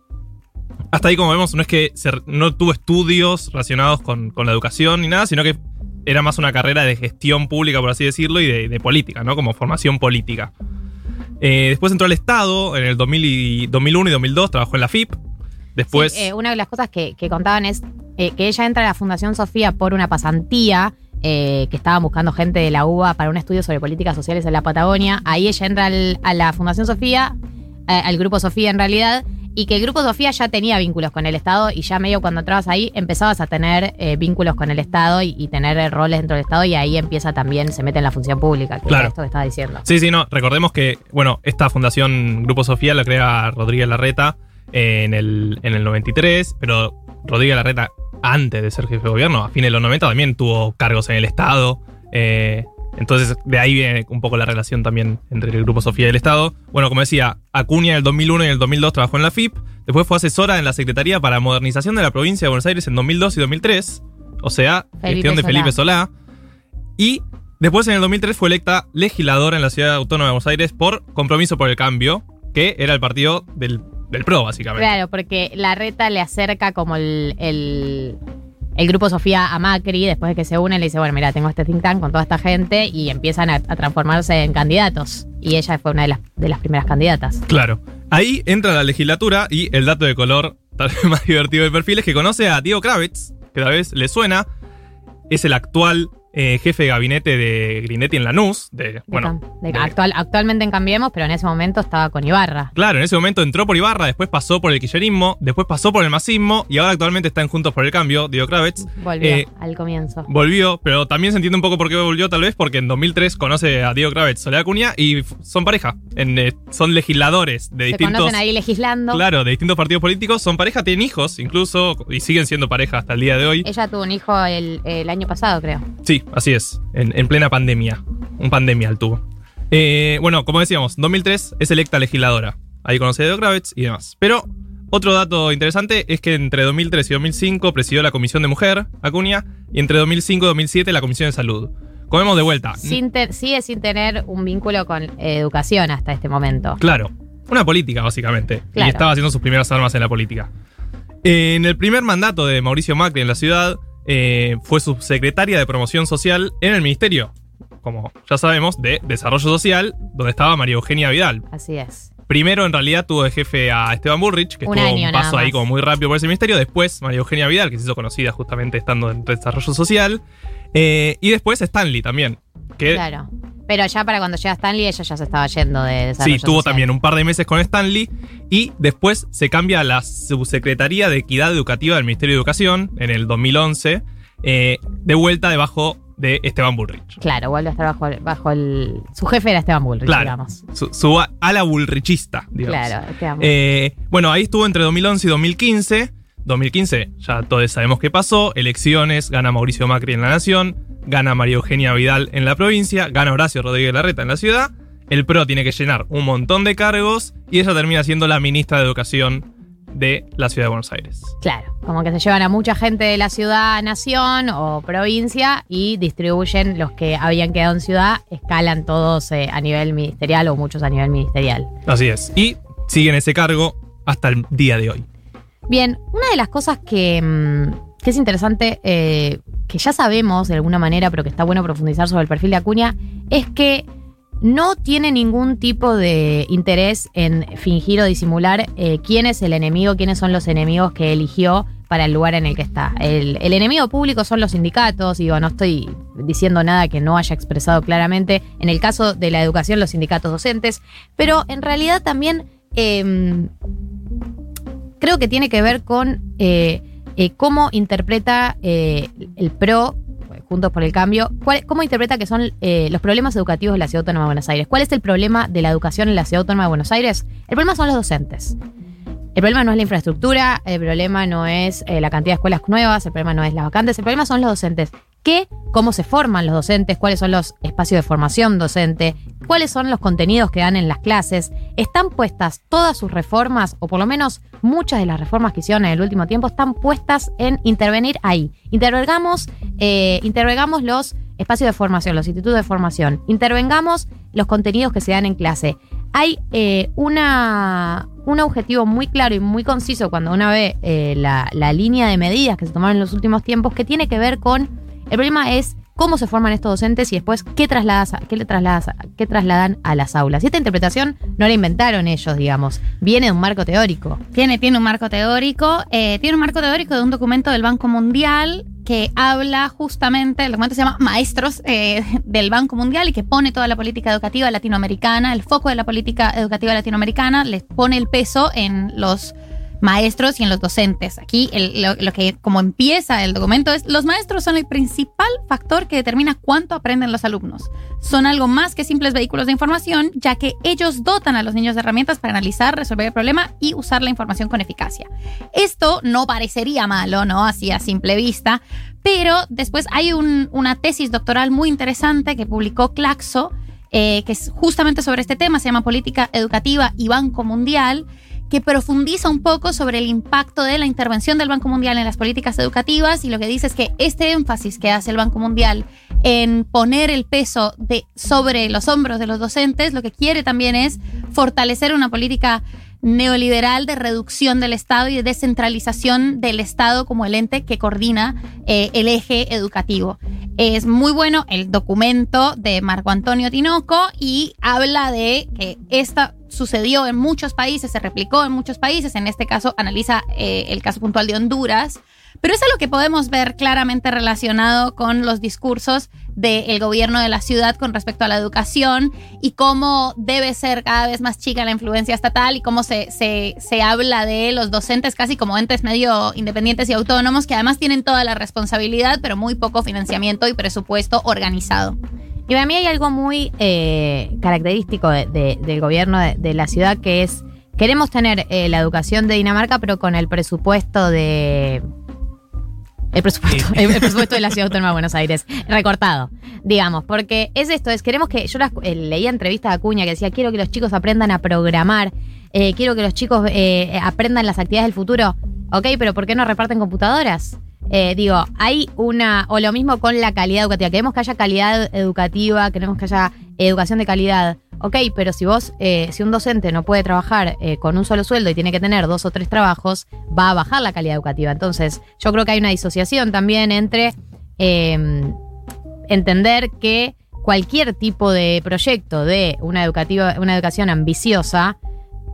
D: hasta ahí, como vemos, no es que no tuvo estudios relacionados con, con la educación ni nada, sino que era más una carrera de gestión pública, por así decirlo, y de, de política, ¿no? Como formación política. Eh, después entró al Estado en el 2000 y- 2001 y 2002, trabajó en la FIP. Después.
C: Sí, eh, una de las cosas que, que contaban es eh, que ella entra a la Fundación Sofía por una pasantía eh, que estaban buscando gente de la UBA para un estudio sobre políticas sociales en la Patagonia. Ahí ella entra al- a la Fundación Sofía, al Grupo Sofía en realidad, y que el Grupo Sofía ya tenía vínculos con el Estado y ya medio cuando entrabas ahí empezabas a tener vínculos con el Estado y, y tener roles dentro del Estado y ahí empieza también, se mete en la función pública, que
D: Claro.
C: es esto que estaba diciendo.
D: Sí, sí, no. Recordemos que, bueno, esta fundación Grupo Sofía la crea Rodríguez Larreta en el, en el 93, pero Rodríguez Larreta, antes de ser jefe de gobierno, a fines de los 90, también tuvo cargos en el Estado. eh, entonces, de ahí viene un poco la relación también entre el Grupo Sofía y el Estado. Bueno, como decía, Acuña en el 2001 y en el 2002 trabajó en la FIP. Después fue asesora en la Secretaría para Modernización de la Provincia de Buenos Aires en 2002 y 2003. O sea,
C: Felipe
D: gestión de
C: Solá.
D: Felipe Solá. Y después en el 2003 fue electa legisladora en la Ciudad Autónoma de Buenos Aires por Compromiso por el Cambio, que era el partido del, del PRO, básicamente.
C: Claro, porque la reta le acerca como el, el, el grupo Sofía a Macri, después de que se une, le dice, bueno, mira, tengo este think tank con toda esta gente y empiezan a, a transformarse en candidatos. Y ella fue una de las, de las primeras candidatas.
D: Claro. Ahí entra la legislatura y el dato de color tal vez <laughs> más divertido del perfil es que conoce a Diego Kravitz, que tal vez le suena. Es el actual eh, jefe de gabinete de Grindetti en Lanús. De, bueno,
C: De-
D: de-
C: actual, actualmente en Cambiemos, pero en ese momento estaba con Ibarra.
D: Claro, en ese momento entró por Ibarra, después pasó por el kirchnerismo, después pasó por el masismo y ahora actualmente está en Juntos por el Cambio, Diego Kravitz.
C: Volvió
D: Eh,
C: al comienzo.
D: Volvió, pero también se entiende un poco por qué volvió, tal vez, porque en 2003 conoce a Diego Kravitz, Soledad Acuña y son pareja. En, eh, son legisladores de
C: Se
D: distintos.
C: conocen ahí legislando.
D: Claro, de distintos partidos políticos. Son pareja, tienen hijos incluso, y siguen siendo pareja hasta el día de hoy.
C: Ella tuvo un hijo el, el año pasado, creo.
D: Sí, así es, en, en plena pandemia. Un pandemial tuvo. Eh, bueno, como decíamos, 2003 es electa legisladora. Ahí conoce a Diego Kravitz y demás. Pero otro dato interesante es que entre 2003 y 2005 presidió la Comisión de Mujer, Acuña, y entre 2005 y 2007 la Comisión de Salud. Comemos de vuelta.
C: Sin sigue sin tener un vínculo con eh, educación hasta este momento.
D: Claro, una política básicamente.
C: Claro.
D: Y estaba haciendo sus primeras armas en la política. En el primer mandato de Mauricio Macri en la ciudad, eh, fue subsecretaria de Promoción Social en el Ministerio, como ya sabemos, de Desarrollo Social, donde estaba María Eugenia Vidal.
C: Así es.
D: Primero, en realidad, tuvo de jefe a Esteban Bullrich, que
C: Un
D: estuvo
C: año
D: un paso ahí como muy rápido por ese ministerio. Después, María Eugenia Vidal, que se hizo conocida justamente estando en Desarrollo Social. Eh, y después Stanley también. Que
C: Claro. Pero ya para cuando llega Stanley, ella ya se estaba yendo de
D: Sí,
C: desarrollo
D: tuvo
C: social.
D: también un par de meses con Stanley y después se cambia a la Subsecretaría de Equidad Educativa del Ministerio de Educación en el 2011, eh, de vuelta debajo de Esteban Bullrich.
C: Claro, vuelve a estar bajo, el- bajo el. Su jefe era Esteban Bullrich,
D: Claro,
C: digamos.
D: su, su a- ala bullrichista, digamos.
C: Claro, Esteban Bullrich.
D: Eh, bueno, ahí estuvo entre 2011 y 2015. 2015, ya todos sabemos qué pasó. Elecciones, gana Mauricio Macri en la Nación, gana María Eugenia Vidal en la provincia, gana Horacio Rodríguez Larreta en la ciudad. El PRO tiene que llenar un montón de cargos y ella termina siendo la ministra de Educación de la ciudad de Buenos Aires.
C: Claro, como que se llevan a mucha gente de la ciudad, nación o provincia y distribuyen los que habían quedado en ciudad, escalan todos eh, a nivel ministerial o muchos a nivel ministerial.
D: Así es. Y siguen ese cargo hasta el día de hoy.
C: Bien, una de las cosas que, mm, es interesante, eh, que ya sabemos de alguna manera, pero que está bueno profundizar sobre el perfil de Acuña, es que no tiene ningún tipo de interés en fingir o disimular eh, quién es el enemigo, quiénes son los enemigos que eligió para el lugar en el que está. El, el enemigo público son los sindicatos, digo, no estoy diciendo nada que no haya expresado claramente. En el caso de la educación, los sindicatos docentes, pero en realidad también em, creo que tiene que ver con eh, eh, cómo interpreta eh, el PRO, Juntos por el Cambio, cuál- cómo interpreta que son eh, los problemas educativos de la Ciudad Autónoma de Buenos Aires. ¿Cuál es el problema de la educación en la Ciudad Autónoma de Buenos Aires? El problema son los docentes. El problema no es la infraestructura, el problema no es eh, la cantidad de escuelas nuevas, el problema no es las vacantes, el problema son los docentes. ¿Qué? ¿Cómo se forman los docentes? ¿Cuáles son los espacios de formación docente? ¿Cuáles son los contenidos que dan en las clases? ¿Están puestas todas sus reformas, o por lo menos muchas de las reformas que hicieron en el último tiempo, están puestas en intervenir ahí? Intervengamos, eh, los espacios de formación, los institutos de formación. Intervengamos los contenidos que se dan en clase. hay eh, una, un objetivo muy claro y muy conciso cuando uno ve eh, la, la línea de medidas que se tomaron en los últimos tiempos que tiene que ver con, el problema es cómo se forman estos docentes y después qué, trasladas, qué, le trasladas, qué trasladan a las aulas. Y esta interpretación no la inventaron ellos, digamos, viene de un marco teórico.
E: Tiene, tiene un marco teórico. eh, tiene un marco teórico de un documento del Banco Mundial que habla justamente, el documento se llama Maestros eh, del Banco Mundial y que pone toda la política educativa latinoamericana, el foco de la política educativa latinoamericana, les pone el peso en los maestros y en los docentes. Aquí lo, que como empieza el documento es los maestros son el principal factor que determina cuánto aprenden los alumnos. Son algo más que simples vehículos de información, ya que ellos dotan a los niños de herramientas para analizar, resolver el problema y usar la información con eficacia. Esto no parecería malo, ¿no? Así a simple vista, pero después hay un- una tesis doctoral muy interesante que publicó Claxo, eh, que es justamente sobre este tema, se llama Política Educativa y Banco Mundial, que profundiza un poco sobre el impacto de la intervención del Banco Mundial en las políticas educativas y lo que dice es que este énfasis que hace el Banco Mundial en poner el peso de, sobre los hombros de los docentes, lo que quiere también es fortalecer una política neoliberal de reducción del Estado y de descentralización del Estado como el ente que coordina eh, el eje educativo. Es muy bueno el documento de Marco Antonio Tinoco y habla de que esta sucedió en muchos países, se replicó en muchos países, en este caso analiza eh, el caso puntual de Honduras, pero es algo que podemos ver claramente relacionado con los discursos del gobierno de la ciudad con respecto a la educación y cómo debe ser cada vez más chica la influencia estatal y cómo se, se, se habla de los docentes casi como entes medio independientes y autónomos que además tienen toda la responsabilidad pero muy poco financiamiento y presupuesto organizado.
C: Y para mí hay algo muy eh, característico de- de- del gobierno de, de la ciudad que es, queremos tener eh, la educación de Dinamarca, pero con el presupuesto de... El presupuesto, el, <laughs> el presupuesto de la Ciudad Autónoma de Buenos Aires, recortado, digamos, porque es esto, es queremos que, yo las- eh, leía entrevistas de Acuña que decía, quiero que los chicos aprendan a programar, eh, quiero que los chicos eh, aprendan las actividades del futuro, ok, pero ¿por qué no reparten computadoras? Eh, digo, hay una, o lo mismo con la calidad educativa. Queremos que haya calidad educativa, queremos que haya educación de calidad. Ok, pero si vos, eh, si un docente no puede trabajar eh, con un solo sueldo y tiene que tener dos o tres trabajos, va a bajar la calidad educativa. Entonces, yo creo que hay una disociación también entre eh, entender que cualquier tipo de proyecto de una, educativa, una educación ambiciosa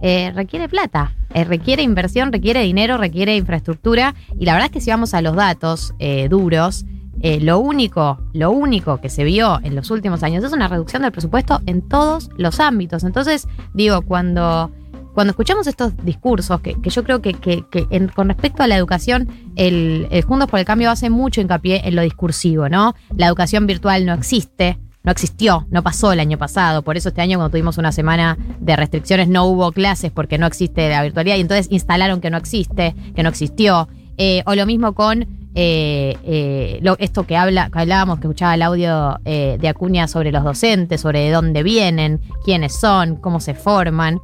C: eh, requiere plata, eh, requiere inversión, requiere dinero, requiere infraestructura. Y la verdad es que si vamos a los datos eh, duros, eh, lo único, lo único que se vio en los últimos años es una reducción del presupuesto en todos los ámbitos. Entonces, digo, cuando, cuando escuchamos estos discursos, que, que yo creo que, que- que en- con respecto a la educación, el, el Juntos por el Cambio hace mucho hincapié en lo discursivo, ¿no? La educación virtual no existe. No existió, no pasó el año pasado. Por eso este año, cuando tuvimos una semana de restricciones, no hubo clases porque no existe la virtualidad. Y entonces instalaron que no existe, que no existió. Eh, o lo mismo con eh, eh, esto que, habla, que hablábamos, que escuchaba el audio de Acuña sobre los docentes, sobre de dónde vienen, quiénes son, cómo se forman.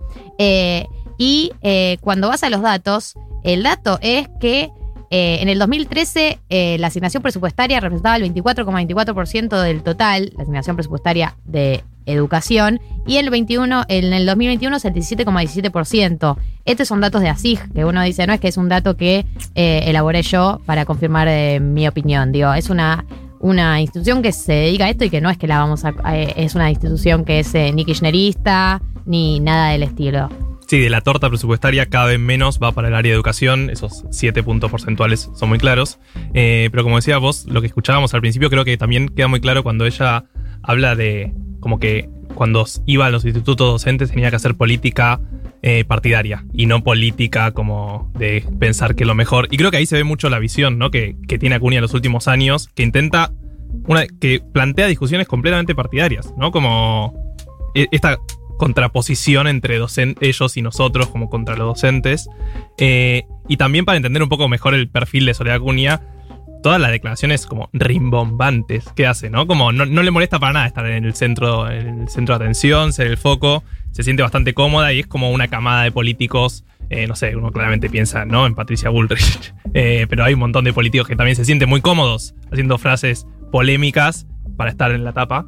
C: Y cuando vas a los datos, el dato es que eh, en el 2013 eh, la asignación presupuestaria representaba el 24,24% del total, la asignación presupuestaria de educación, y el, 21, en el 2021 es el 17,17%. Estos son datos de ASIG, que uno dice, no es que es un dato que eh, elaboré yo para confirmar eh, mi opinión. Digo, es una, una institución que se dedica a esto y que no es que la vamos a... es una institución que es ni kirchnerista ni nada del estilo.
D: Sí, de la torta presupuestaria cada vez menos va para el área de educación, esos siete puntos porcentuales son muy claros. Eh, pero como decía vos, lo que escuchábamos al principio creo que también queda muy claro cuando ella habla de como que cuando iba a los institutos docentes tenía que hacer política eh, partidaria y no política como de pensar que lo mejor. Y creo que ahí se ve mucho la visión ¿no? que, que tiene Acuña en los últimos años, que intenta, una, que plantea discusiones completamente partidarias, ¿no? Como e- esta contraposición entre ellos y nosotros como contra los docentes. Eh, y también para entender un poco mejor el perfil de Soledad Acuña, todas las declaraciones como rimbombantes que hace, ¿no? Como no, no le molesta para nada estar en el centro, en el centro de atención, ser el foco, se siente bastante cómoda y es como una camada de políticos. eh, no sé, uno claramente piensa ¿no? en Patricia Bullrich, <laughs> eh, pero hay un montón de políticos que también se sienten muy cómodos haciendo frases polémicas para estar en la tapa.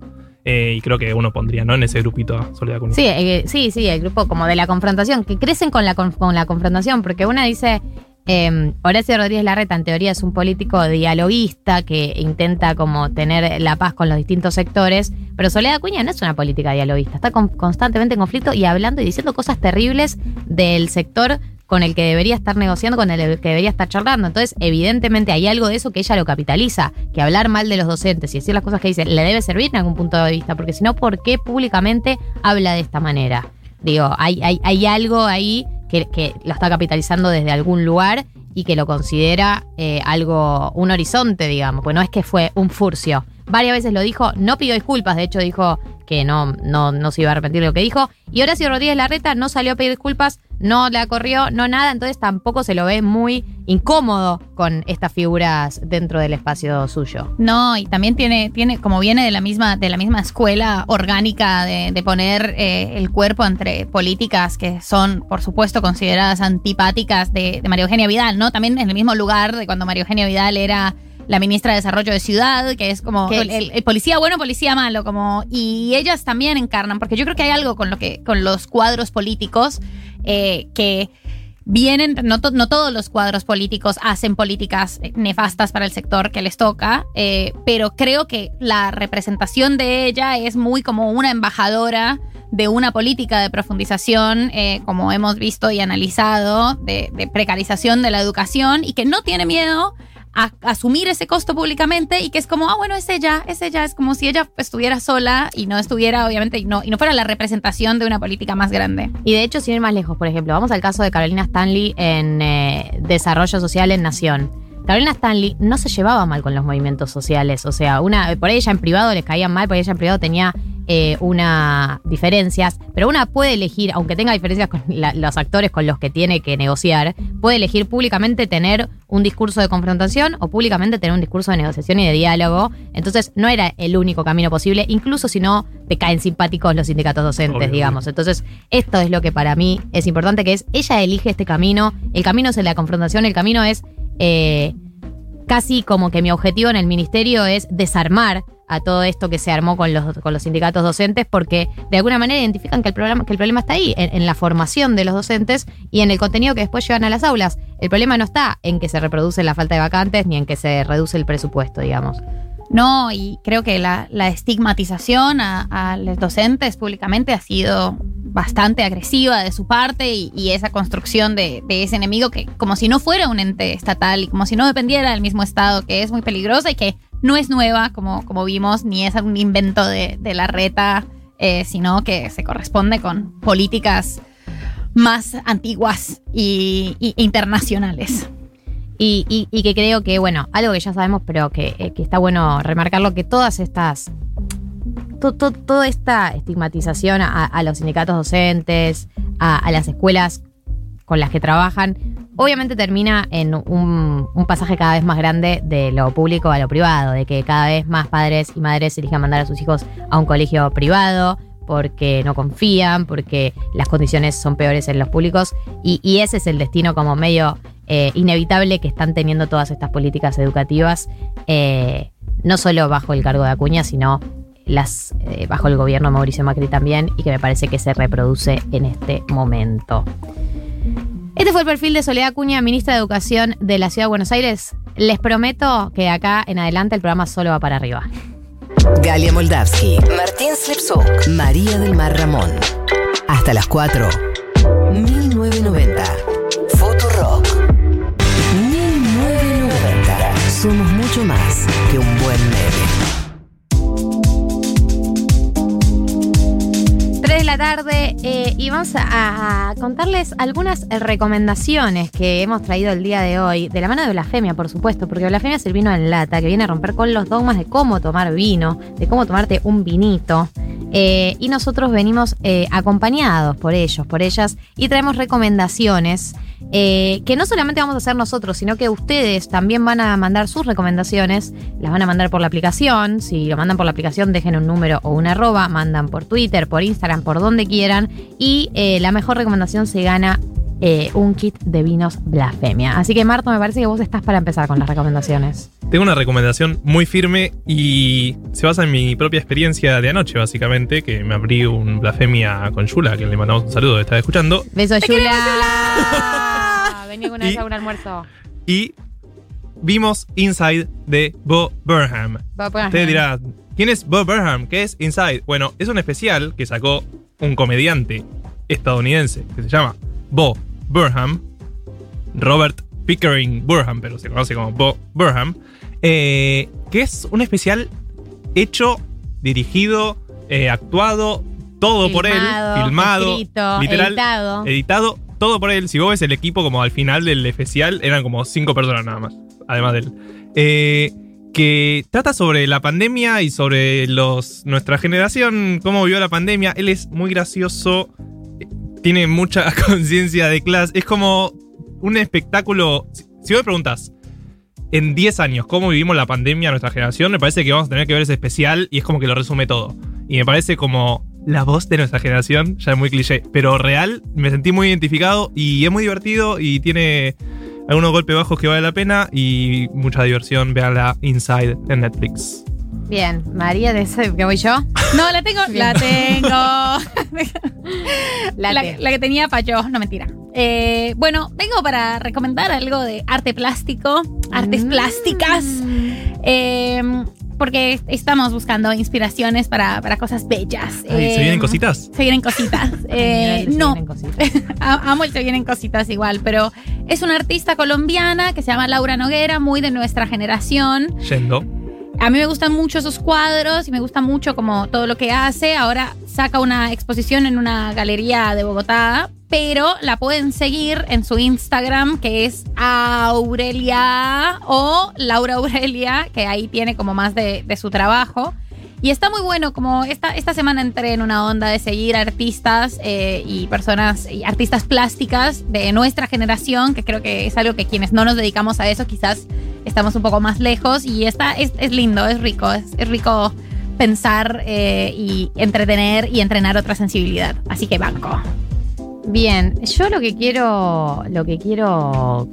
D: Eh, y creo que uno pondría, ¿no? En ese grupito Soledad Acuña.
C: Sí, eh, sí, sí, el grupo como de la confrontación, que crecen con la, con, la confrontación, porque una dice, eh, Horacio Rodríguez Larreta en teoría es un político dialoguista que intenta como tener la paz con los distintos sectores, pero Soledad Acuña no es una política dialoguista, está con- constantemente en conflicto y hablando y diciendo cosas terribles del sector con el que debería estar negociando, con el que debería estar charlando. Entonces, evidentemente hay algo de eso que ella lo capitaliza, que hablar mal de los docentes y decir las cosas que dice le debe servir en algún punto de vista, porque si no, ¿por qué públicamente habla de esta manera? Digo, hay, hay, algo ahí que, que lo está capitalizando desde algún lugar y que lo considera eh, algo, un horizonte, digamos, pues no es que fue un furcio. Varias veces lo dijo, no pidió disculpas, de hecho dijo que no, no, no se iba a arrepentir de lo que dijo. Y Horacio Rodríguez Larreta no salió a pedir disculpas, no la corrió, no nada, entonces tampoco se lo ve muy incómodo con estas figuras dentro del espacio suyo.
E: No, y también tiene, tiene, como viene de la misma, de la misma escuela orgánica de, de poner eh, el cuerpo entre políticas que son, por supuesto, consideradas antipáticas de, de María Eugenia Vidal, ¿no? También en el mismo lugar de cuando María Eugenia Vidal era la ministra de Desarrollo de Ciudad, que es como
C: Que
E: el, el- el policía bueno, policía malo, como y ellas también encarnan, porque yo creo que hay algo con lo que con los cuadros políticos eh, que vienen, no, to- no todos los cuadros políticos hacen políticas nefastas para el sector que les toca, eh, pero creo que la representación de ella es muy como una embajadora de una política de profundización, eh, como hemos visto y analizado, de precarización de la educación y que no tiene miedo a asumir ese costo públicamente y que es como, ah, bueno, es ella, es ella, es como si ella estuviera sola y no estuviera, obviamente, y no, y no fuera la representación de una política más grande.
C: Y de hecho, sin ir más lejos, por ejemplo, vamos al caso de Carolina Stanley en eh, Desarrollo Social en Nación. Carolina Stanley no se llevaba mal con los movimientos sociales, o sea, una por ella en privado les caían mal, por ella en privado tenía eh, una diferencias, pero una puede elegir, aunque tenga diferencias con la- los actores con los que tiene que negociar, puede elegir públicamente tener un discurso de confrontación o públicamente tener un discurso de negociación y de diálogo. Entonces no era el único camino posible, incluso si no te caen simpáticos los sindicatos docentes,
D: Obvio,
C: digamos. Entonces esto es lo que para mí es importante, que es ella elige este camino, el camino es la confrontación, el camino es eh, casi como que mi objetivo en el ministerio es desarmar a todo esto que se armó con los, con los sindicatos docentes, porque de alguna manera identifican que el problema, que el problema está ahí, en, la formación de los docentes y en el contenido que después llevan a las aulas. El problema no está en que se reproduce la falta de vacantes ni en que se reduce el presupuesto, digamos.
E: No, y creo que la, la estigmatización a, los docentes públicamente ha sido bastante agresiva de su parte y, y esa construcción de, de ese enemigo que como si no fuera un ente estatal y como si no dependiera del mismo Estado, que es muy peligrosa y que no es nueva, como, como vimos, ni es un invento de, de la reta, eh, sino que se corresponde con políticas más antiguas y, internacionales.
C: Y, y- y que creo que, bueno, algo que ya sabemos, pero que, eh, que está bueno remarcarlo, que todas estas. to- to- toda esta estigmatización a, a los sindicatos docentes, a, a las escuelas con las que trabajan, obviamente termina en un, pasaje cada vez más grande de lo público a lo privado, de que cada vez más padres y madres elijan mandar a sus hijos a un colegio privado porque no confían, porque las condiciones son peores en los públicos y, ese es el destino como medio eh, inevitable que están teniendo todas estas políticas educativas, eh, no solo bajo el cargo de Acuña, sino eh, bajo el gobierno de Mauricio Macri también y que me parece que se reproduce en este momento. Este fue el perfil de Soledad Acuña, ministra de Educación de la Ciudad de Buenos Aires. Les prometo que de acá en adelante el programa solo va para arriba.
B: Galia Moldavsky, Martín Slipsuk, María del Mar Ramón. Hasta las 4. 1990. Futurock. 1990. Somos mucho más que un buen meme.
C: La tarde eh, y vamos a, contarles algunas recomendaciones que hemos traído el día de hoy, de la mano de Blasfemia, por supuesto, porque Blasfemia es el vino en lata, que viene a romper con los dogmas de cómo tomar vino, de cómo tomarte un vinito. Eh, y nosotros venimos eh, acompañados por ellos, por ellas, y traemos recomendaciones que no solamente vamos a hacer nosotros, sino que ustedes también van a mandar sus recomendaciones, las van a mandar por la aplicación, si lo mandan por la aplicación dejen un número o una arroba, mandan por Twitter, por Instagram, por donde quieran, y eh, la mejor recomendación se gana eh, un kit de vinos blasfemia. Así que Marto, me parece que vos estás para empezar con las recomendaciones.
D: tengo una recomendación muy firme y se basa en mi propia experiencia de anoche, básicamente, que me abrí un blasfemia con Yula, que le mandamos un saludo, estaba escuchando.
C: Beso, Yula. <laughs> Vení una vez
D: Y-
C: a un almuerzo.
D: Y vimos Inside de Bo Burnham.
C: Bo Burnham.
D: Usted dirá, ¿quién es Bo Burnham? ¿Qué es Inside? Bueno, es un especial que sacó un comediante estadounidense que se llama Bo Burnham. Robert Pickering Burnham, pero se conoce como Bo Burnham. eh, que es un especial hecho, dirigido, eh, actuado, todo por él,
C: Filmado,
D: filmado,
C: escrito,
D: literal,
C: editado.
D: editado, todo por él. Si vos ves el equipo como al final del especial, eran como cinco personas nada más, además de él. Eh, que trata sobre la pandemia y sobre los nuestra generación, cómo vivió la pandemia. Él es muy gracioso, tiene mucha <laughs> conciencia de clase. Es como un espectáculo. Si, si vos me preguntas, en 10 años, cómo vivimos la pandemia nuestra generación, me parece que vamos a tener que ver ese especial y es como que lo resume todo. Y me parece como la voz de nuestra generación, ya es muy cliché, pero real, me sentí muy identificado y es muy divertido y tiene algunos golpes bajos que vale la pena y mucha diversión. Véanla Inside en Netflix.
C: Bien, María, ¿de ese que voy yo?
E: No, la tengo, <laughs> <laughs> la tengo. la, la que tenía Payo, no mentira. Eh, bueno, vengo para recomendar algo de arte plástico, artes
C: Mm.
E: plásticas. Eh, porque estamos buscando inspiraciones para, para cosas bellas.
D: Ay, ¿Se
E: Eh,
D: vienen cositas?
E: Se vienen cositas. <laughs> Eh,
C: Se
E: no,
C: vienen cositas. <laughs>
E: A- Amo el Se Vienen Cositas igual, pero es una artista colombiana que se llama Laura Noguera, muy de nuestra generación.
D: Yendo.
E: A mí me gustan mucho esos cuadros y me gusta mucho como todo lo que hace. Ahora saca una exposición en una galería de Bogotá, pero la pueden seguir en su Instagram que es Aurelia o Laura Aurelia, que ahí tiene como más de, su trabajo. Y está muy bueno, como esta, esta semana entré en una onda de seguir artistas eh, y personas, y artistas plásticas de nuestra generación, que creo que es algo que quienes no nos dedicamos a eso quizás estamos un poco más lejos. Y está, es, lindo, es rico, es, es rico pensar eh, y entretener y entrenar otra sensibilidad. Así que banco.
C: Bien, yo lo que quiero, lo que quiero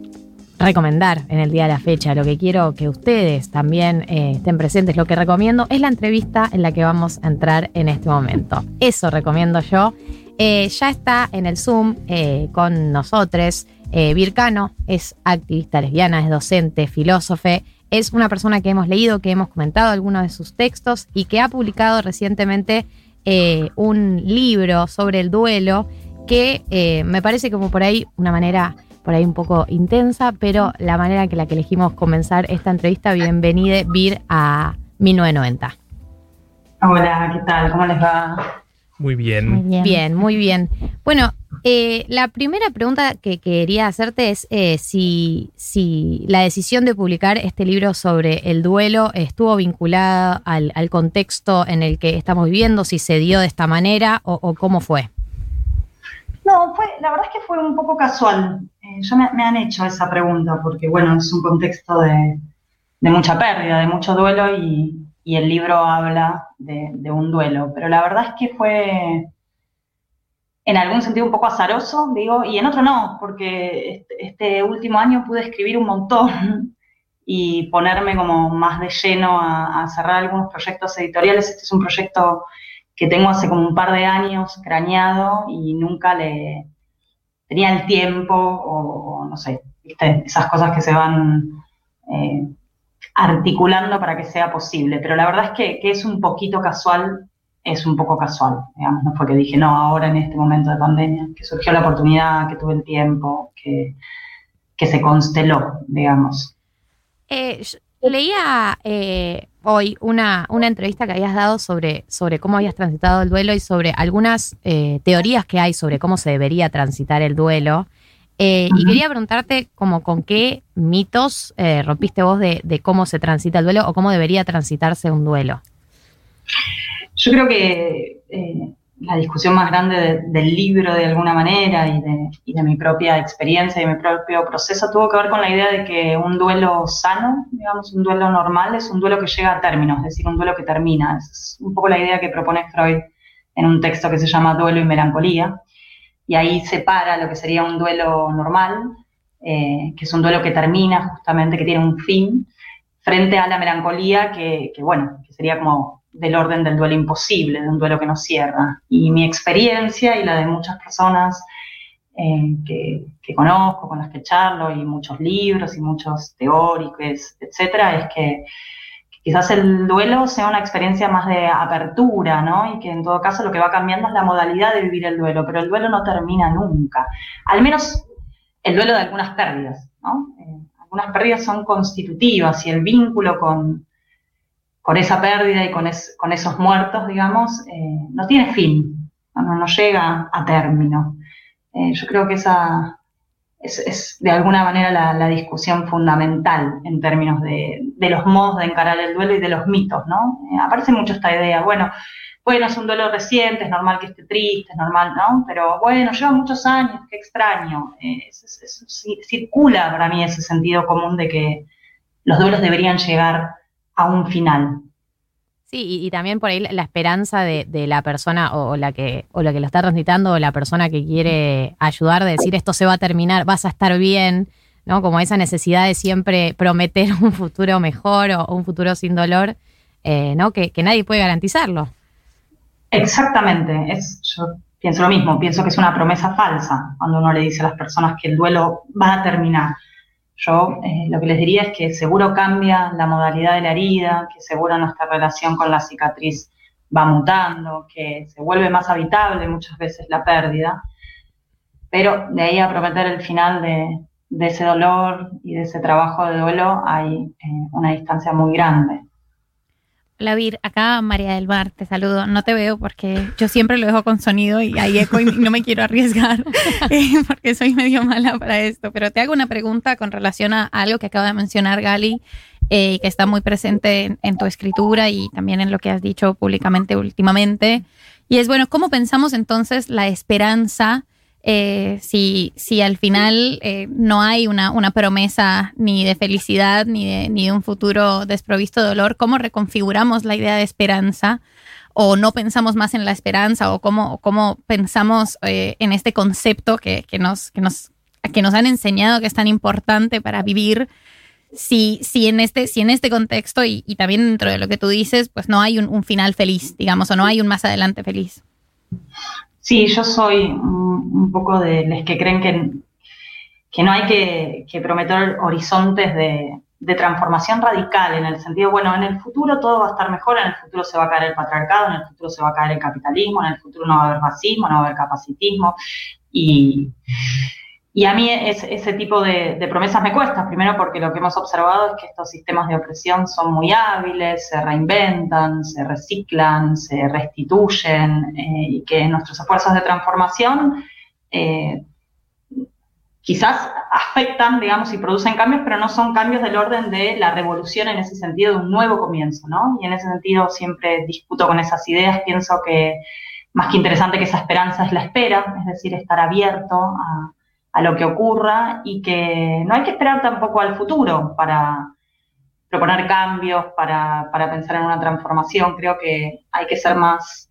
C: recomendar en el día de la fecha, lo que quiero que ustedes también eh, estén presentes, lo que recomiendo es la entrevista en la que vamos a entrar en este momento. Eso recomiendo yo. Eh, ya está en el Zoom eh, con nosotros. Vircano es activista lesbiana, es docente, filósofe. Es una persona que hemos leído, que hemos comentado algunos de sus textos y que ha publicado recientemente un libro sobre el duelo que eh, me parece como por ahí una manera por ahí un poco intensa, pero la manera en la que elegimos comenzar esta entrevista, bienvenida Vir a 1990.
G: Hola, ¿qué tal? ¿Cómo les va?
D: Muy bien.
C: bien. muy bien. Bueno, eh, la primera pregunta que quería hacerte es eh, si, si la decisión de publicar este libro sobre el duelo estuvo vinculada al, al contexto en el que estamos viviendo, si se dio de esta manera o, o cómo fue.
G: No, fue, la verdad es que fue un poco casual. Eh, ya me, han hecho esa pregunta porque, bueno, es un contexto de, de mucha pérdida, de mucho duelo y, el libro habla de, de un duelo. Pero la verdad es que fue en algún sentido un poco azaroso, digo, y en otro no, porque este, este último año pude escribir un montón <laughs> y ponerme como más de lleno a, a cerrar algunos proyectos editoriales. Este es un proyecto que tengo hace como un par de años craneado y nunca le tenía el tiempo o, no sé, ¿viste? esas cosas que se van eh, articulando para que sea posible. Pero la verdad es que, que, es un poquito casual, es un poco casual, digamos, no fue que dije, no, ahora en este momento de pandemia, que surgió la oportunidad, que tuve el tiempo, que, que se consteló, digamos.
C: Eh, leía eh, hoy una, una entrevista que habías dado sobre, sobre cómo habías transitado el duelo y sobre algunas eh, teorías que hay sobre cómo se debería transitar el duelo. Eh, uh -huh. Y quería preguntarte como con qué mitos eh, rompiste vos de, de, cómo se transita el duelo o cómo debería transitarse un duelo.
G: Yo creo que la discusión más grande de, del libro de alguna manera y de, mi propia experiencia y mi propio proceso tuvo que ver con la idea de que un duelo sano, digamos, un duelo normal, es un duelo que llega a término, es decir, un duelo que termina. Es un poco la idea que propone Freud en un texto que se llama Duelo y Melancolía. Y ahí separa lo que sería un duelo normal, eh, que es un duelo que termina justamente, que tiene un fin, frente a la melancolía que, bueno, que sería como del orden del duelo imposible, de un duelo que no cierra. Y mi experiencia y la de muchas personas eh, que, conozco, con las que charlo, y muchos libros y muchos teóricos, etcétera, es que quizás el duelo sea una experiencia más de apertura, ¿no? Y que en todo caso lo que va cambiando es la modalidad de vivir el duelo, pero el duelo no termina nunca. Al menos el duelo de algunas pérdidas, ¿no? Eh, algunas pérdidas son constitutivas y el vínculo con, con esa pérdida y con, es, con esos muertos, digamos, eh, no tiene fin, no, llega a término. Eh, yo creo que esa es, de alguna manera la, discusión fundamental en términos de, los modos de encarar el duelo y de los mitos, ¿no? Eh, aparece mucho esta idea, bueno, bueno, es un duelo reciente, es normal que esté triste, es normal, ¿no? Pero bueno, lleva muchos años, qué extraño. Circula para mí ese sentido común de que los duelos deberían llegar a un final.
C: Sí, y, y, también por ahí la esperanza de, de la persona o, o, la que, o la que lo está transitando o la persona que quiere ayudar de decir esto se va a terminar, vas a estar bien, ¿no? Como esa necesidad de siempre prometer <laughs> un futuro mejor o, un futuro sin dolor, eh, ¿no? Que, que, nadie puede garantizarlo.
G: Exactamente, es, yo pienso lo mismo, pienso que es una promesa falsa cuando uno le dice a las personas que el duelo va a terminar. Yo eh, lo que les diría es que seguro cambia la modalidad de la herida, que seguro nuestra relación con la cicatriz va mutando, que se vuelve más habitable muchas veces la pérdida, pero de ahí a prometer el final de, ese dolor y de ese trabajo de duelo hay eh, una distancia muy grande.
E: Hola Vir, acá María del Mar, te saludo. No te veo porque yo siempre lo dejo con sonido y hay eco y no me quiero arriesgar <laughs> eh, porque soy medio mala para esto. Pero te hago una pregunta con relación a algo que acaba de mencionar Gali, eh, que está muy presente en, en, tu escritura y también en lo que has dicho públicamente últimamente. Y es, bueno, ¿cómo pensamos entonces la esperanza? Eh, si, si al final eh, no hay una, una, promesa ni de felicidad ni de, ni de un futuro desprovisto de dolor, ¿cómo reconfiguramos la idea de esperanza? ¿O no pensamos más en la esperanza? ¿O cómo, cómo pensamos eh, en este concepto que, que, nos, que, nos, que nos han enseñado que es tan importante para vivir? Si, si, en, este, si en este contexto y, también dentro de lo que tú dices, pues no hay un final feliz, digamos, o no hay un más adelante feliz.
G: Sí, yo soy un, poco de los que creen que, que no hay que, que prometer horizontes de, de, transformación radical, en el sentido, bueno, en el futuro todo va a estar mejor, en el futuro se va a caer el patriarcado, en el futuro se va a caer el capitalismo, en el futuro no va a haber racismo, no va a haber capacitismo. Y, y a mí es, ese tipo de, promesas me cuesta, primero porque lo que hemos observado es que estos sistemas de opresión son muy hábiles, se reinventan, se reciclan, se restituyen eh, y que nuestros esfuerzos de transformación eh, quizás afectan, digamos, y producen cambios, pero no son cambios del orden de la revolución en ese sentido, de un nuevo comienzo, ¿no? Y en ese sentido siempre discuto con esas ideas, pienso que más que interesante que esa esperanza es la espera, es decir, estar abierto a a lo que ocurra y que no hay que esperar tampoco al futuro para proponer cambios, para, para, pensar en una transformación. Creo que hay que ser más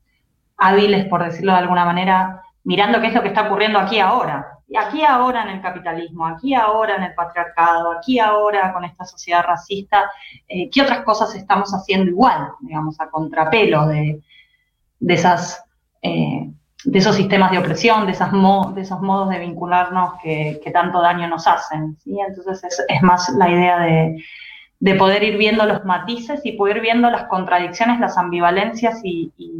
G: hábiles, por decirlo de alguna manera, mirando qué es lo que está ocurriendo aquí ahora. Aquí ahora en el capitalismo, aquí ahora en el patriarcado, aquí ahora con esta sociedad racista, eh, ¿qué otras cosas estamos haciendo igual, digamos, a contrapelo de, de esas... Eh, de esos sistemas de opresión, de, esas de esos modos de vincularnos que, que tanto daño nos hacen. ¿sí? Entonces es, es, más la idea de, de, poder ir viendo los matices y poder viendo las contradicciones, las ambivalencias y, y,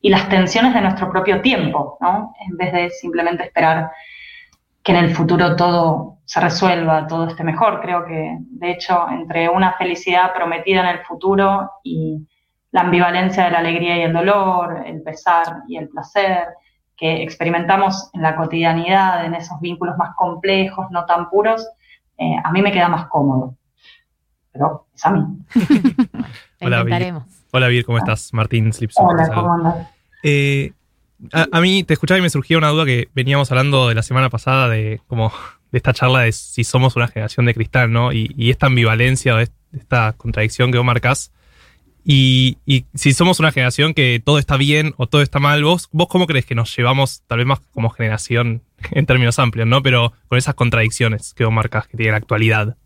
G: y, las tensiones de nuestro propio tiempo, ¿no? en vez de simplemente esperar que en el futuro todo se resuelva, todo esté mejor. Creo que, de hecho, entre una felicidad prometida en el futuro y la ambivalencia de la alegría y el dolor, el pesar y el placer, que experimentamos en la cotidianidad, en esos vínculos más complejos, no tan puros, eh, a mí me queda más cómodo. Pero es a mí. <laughs>
D: Hola, Vir. Hola, Vir, ¿cómo estás? Martín Slipson.
G: Hola, ¿cómo andas?
D: Eh, a, a, mí te escuchaba y me surgió una duda que veníamos hablando de la semana pasada de como de esta charla de si somos una generación de cristal, ¿no? Y, y esta ambivalencia o esta contradicción que vos marcás y, y, si somos una generación que todo está bien o todo está mal, ¿vos, ¿vos cómo crees que nos llevamos, tal vez más como generación <laughs> en términos amplios, ¿no? Pero con esas contradicciones que vos marcas que tiene la actualidad.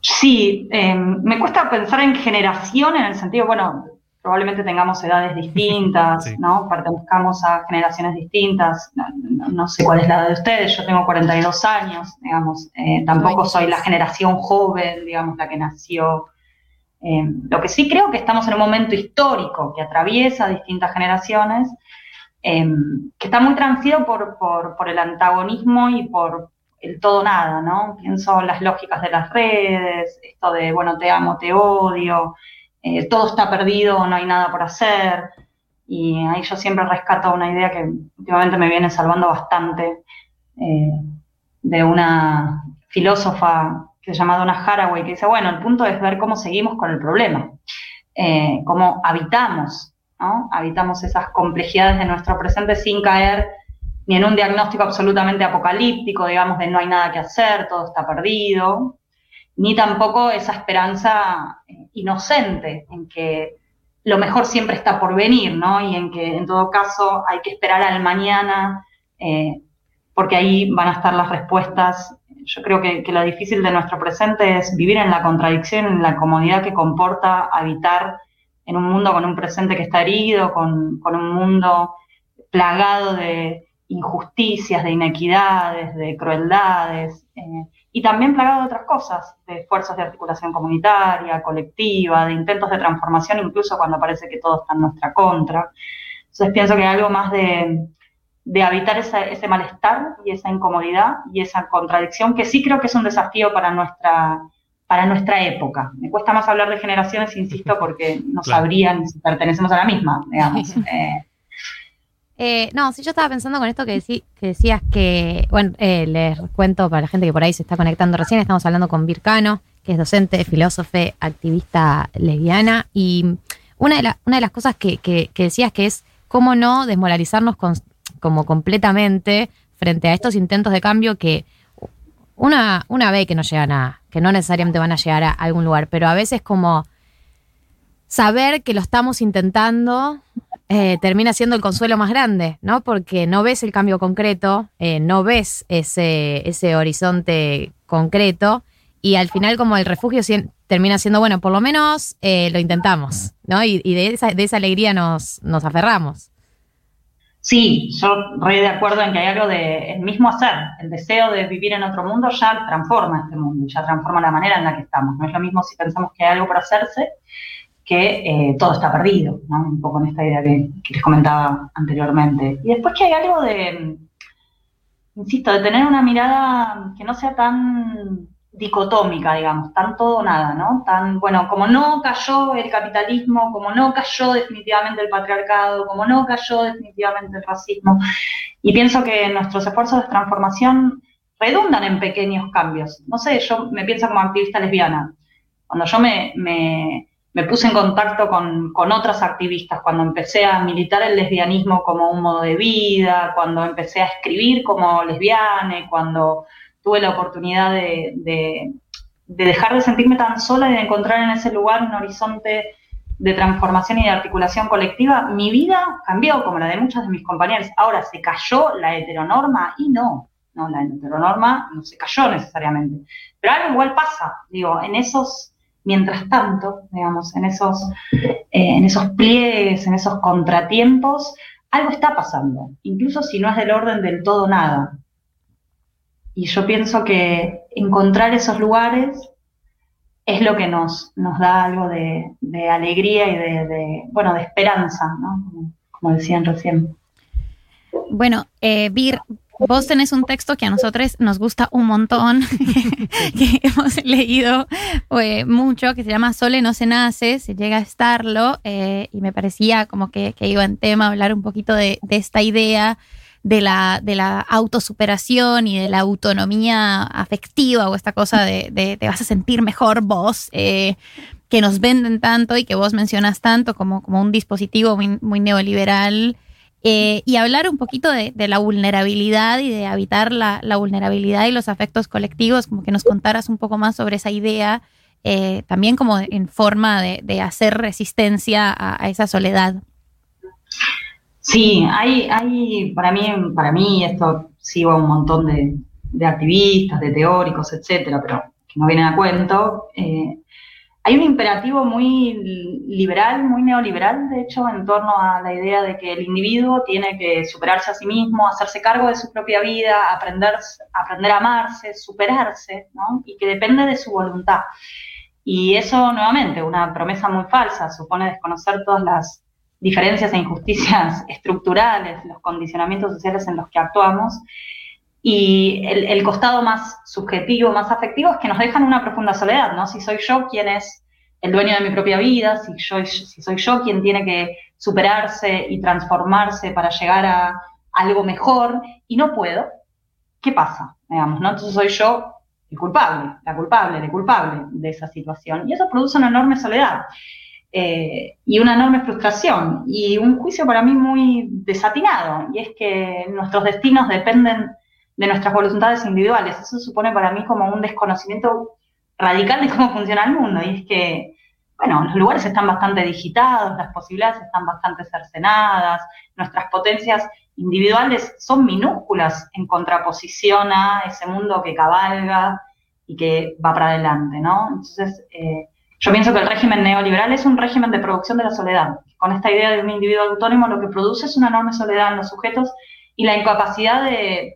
G: Sí, eh, me cuesta pensar en generación en el sentido, bueno, probablemente tengamos edades distintas, <laughs> ¿no? Pertenezcamos a generaciones distintas. No, no- no sé cuál es la edad de ustedes, yo tengo 42 años, digamos. eh, tampoco soy la generación joven, digamos, la que nació. Eh, lo que sí creo que estamos en un momento histórico que atraviesa distintas generaciones, eh, que está muy transido por, por, el antagonismo y por el todo nada, ¿no? Pienso en las lógicas de las redes, esto de, bueno, te amo, te odio, eh, todo está perdido, no hay nada por hacer. Y ahí yo siempre rescato una idea que últimamente me viene salvando bastante, de una filósofa que se llama Donna Haraway, que dice, bueno, el punto es ver cómo seguimos con el problema, eh, cómo habitamos, ¿no? Habitamos esas complejidades de nuestro presente sin caer ni en un diagnóstico absolutamente apocalíptico, digamos, de no hay nada que hacer, todo está perdido, ni tampoco esa esperanza eh, inocente en que lo mejor siempre está por venir, ¿no? Y en que en todo caso hay que esperar al mañana, eh, porque ahí van a estar las respuestas. Yo creo que, lo difícil de nuestro presente es vivir en la contradicción, en la comodidad que comporta habitar en un mundo con un presente que está herido, con, un mundo plagado de injusticias, de inequidades, de crueldades, eh, y también plagado de otras cosas, de esfuerzos de articulación comunitaria, colectiva, de intentos de transformación, incluso cuando parece que todo está en nuestra contra. Entonces pienso que algo más de, de habitar esa- ese malestar y esa incomodidad y esa contradicción, que sí creo que es un desafío para nuestra, para nuestra época. Me cuesta más hablar de generaciones, insisto, <laughs> porque no
C: Claro.
G: sabrían si pertenecemos a la misma, digamos. <laughs> Eh,
C: Eh, no, sí, yo estaba pensando con esto que, decí- que decías que, bueno, eh, les cuento para la gente que por ahí se está conectando recién, estamos hablando con Vircano, que es docente, filósofe, activista lesbiana, y una de, la- una de las cosas que, que- que decías que es cómo no desmoralizarnos con- como completamente frente a estos intentos de cambio que una, una ve que no llegan a, que no necesariamente van a llegar a algún lugar, pero a veces como saber que lo estamos intentando eh, termina siendo el consuelo más grande, ¿no? Porque no ves el cambio concreto, eh, no ves ese, ese horizonte concreto y al final como el refugio termina siendo, bueno, por lo menos eh, lo intentamos, ¿no? Y, y de, esa, de esa alegría nos, nos aferramos.
G: Sí, yo re de acuerdo en que hay algo de el mismo hacer, el deseo de vivir en otro mundo ya transforma este mundo, ya transforma la manera en la que estamos. No es lo mismo si pensamos que hay algo por hacerse que eh, todo está perdido, ¿no? Un poco en esta idea que, que les comentaba anteriormente. Y después que hay algo de, insisto, de tener una mirada que no sea tan dicotómica, digamos, tan todo o nada, ¿no? Tan, bueno, como no cayó el capitalismo, como no cayó definitivamente el patriarcado, como no cayó definitivamente el racismo. Y pienso que nuestros esfuerzos de transformación redundan en pequeños cambios. No sé, yo me pienso como activista lesbiana. Cuando yo me, me, me puse en contacto con, con otras activistas, cuando empecé a militar el lesbianismo como un modo de vida, cuando empecé a escribir como lesbiana, cuando tuve la oportunidad de, de, de dejar de sentirme tan sola y de encontrar en ese lugar un horizonte de transformación y de articulación colectiva, mi vida cambió como la de muchas de mis compañeros. Ahora, ¿se cayó la heteronorma? Y no, no, la heteronorma no se cayó necesariamente. Pero algo igual pasa, digo, en esos, mientras tanto, digamos, en esos, eh, en esos pliegues, en esos contratiempos, algo está pasando, incluso si no es del orden del todo nada. Y yo pienso que encontrar esos lugares es lo que nos, nos da algo de, alegría y de, bueno, de esperanza, ¿no? Como, decían recién.
E: Bueno, eh, Vir, vos tenés un texto que a nosotros nos gusta un montón, <laughs> que hemos leído eh, mucho, que se llama Sole no se nace, se llega a estarlo, eh, y me parecía como que, iba en tema hablar un poquito de esta idea de la, de la autosuperación y de la autonomía afectiva o esta cosa de, te vas a sentir mejor vos, eh, que nos venden tanto y que vos mencionas tanto como, como un dispositivo muy, neoliberal. Eh, y hablar un poquito de, la vulnerabilidad y de habitar la, la, vulnerabilidad y los afectos colectivos, como que nos contaras un poco más sobre esa idea, eh, también como en forma de, de hacer resistencia a, a, esa soledad.
G: Sí, hay, hay para mí, para mí esto sigo a un montón de, activistas, de teóricos, etcétera, pero que no vienen a cuento. Eh, hay un imperativo muy liberal, muy neoliberal, de hecho, en torno a la idea de que el individuo tiene que superarse a sí mismo, hacerse cargo de su propia vida, aprender, aprender a amarse, superarse, ¿no? y que depende de su voluntad. Y eso, nuevamente, una promesa muy falsa, supone desconocer todas las diferencias e injusticias <laughs> estructurales, los condicionamientos sociales en los que actuamos. Y el, costado más subjetivo, más afectivo, es que nos dejan una profunda soledad, ¿no? Si soy yo quien es el dueño de mi propia vida, si, yo, si soy yo quien tiene que superarse y transformarse para llegar a algo mejor y no puedo, ¿qué pasa? Digamos, ¿no? Entonces soy yo el culpable, la culpable, el culpable de esa situación. Y eso produce una enorme soledad. Eh, y una enorme frustración y un juicio para mí muy desatinado, y es que nuestros destinos dependen de nuestras voluntades individuales. Eso supone para mí como un desconocimiento radical de cómo funciona el mundo, y es que, bueno, los lugares están bastante digitados, las posibilidades están bastante cercenadas, nuestras potencias individuales son minúsculas en contraposición a ese mundo que cabalga y que va para adelante, ¿no? Entonces, eh, yo pienso que el régimen neoliberal es un régimen de producción de la soledad. Con esta idea de un individuo autónomo lo que produce es una enorme soledad en los sujetos y la incapacidad de,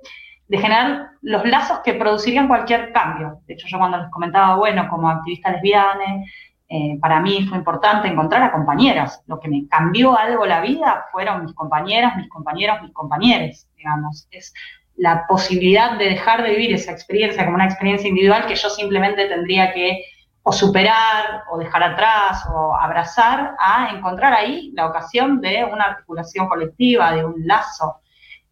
G: generar los lazos que producirían cualquier cambio. De hecho, yo cuando les comentaba, bueno, como activista lesbiana, eh, para mí fue importante encontrar a compañeras. Lo que me cambió algo la vida fueron mis compañeras, mis compañeros, mis compañeros, digamos. Es la posibilidad de dejar de vivir esa experiencia como una experiencia individual que yo simplemente tendría que o superar, o dejar atrás, o abrazar, a encontrar ahí la ocasión de una articulación colectiva, de un lazo.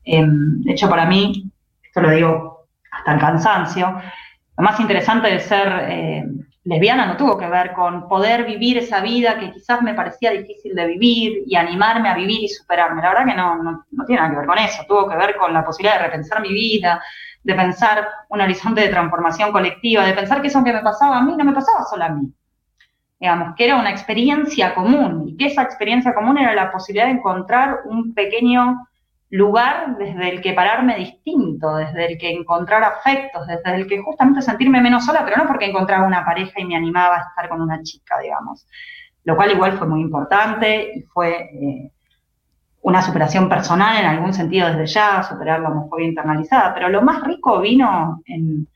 G: Em, de hecho, para mí, esto lo digo hasta el cansancio, lo más interesante de ser eh, lesbiana no tuvo que ver con poder vivir esa vida que quizás me parecía difícil de vivir y animarme a vivir y superarme. La verdad que no, no, no tiene nada que ver con eso, tuvo que ver con la posibilidad de repensar mi vida, de pensar un horizonte de transformación colectiva, de pensar que eso que me pasaba a mí no me pasaba solo a mí. Digamos, que era una experiencia común y que esa experiencia común era la posibilidad de encontrar un pequeño lugar desde el que pararme distinto, desde el que encontrar afectos, desde el que justamente sentirme menos sola, pero no porque encontraba una pareja y me animaba a estar con una chica, digamos. Lo cual igual fue muy importante y fue eh, una superación personal en algún sentido desde ya, superar la homofobia internalizada, pero lo más rico vino en,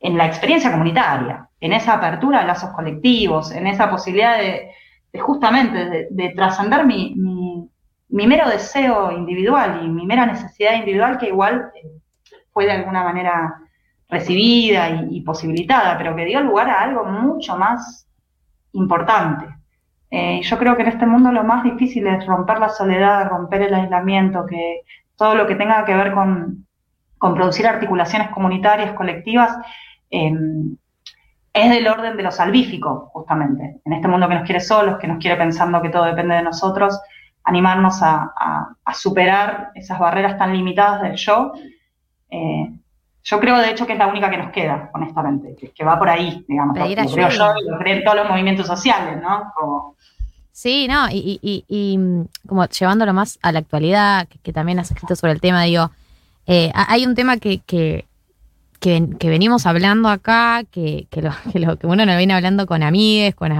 G: la experiencia comunitaria, en esa apertura de lazos colectivos, en esa posibilidad de, justamente de, trascender mi, mero deseo individual y mi mera necesidad individual que igual eh, fue de alguna manera recibida y posibilitada, pero que dio lugar a algo mucho más importante, eh, yo creo que en este mundo lo más difícil es romper la soledad, romper el aislamiento, que todo lo que tenga que ver con, producir articulaciones comunitarias, colectivas, em, es del orden de lo salvífico, justamente. En este mundo que nos quiere solos, que nos quiere pensando que todo depende de nosotros, animarnos a, superar esas barreras tan limitadas del yo. Eh, yo creo, de hecho, que es la única que nos queda, honestamente, que, va por ahí, digamos. creo yo lo creen todos los movimientos sociales, ¿no?
C: Sí, no, y, mm, como llevándolo más a la actualidad, que, también has escrito sobre el tema, digo, eh, hay un tema que, que, que, venimos hablando acá, que, que, lo, que, lo, que uno nos viene hablando con amigues, con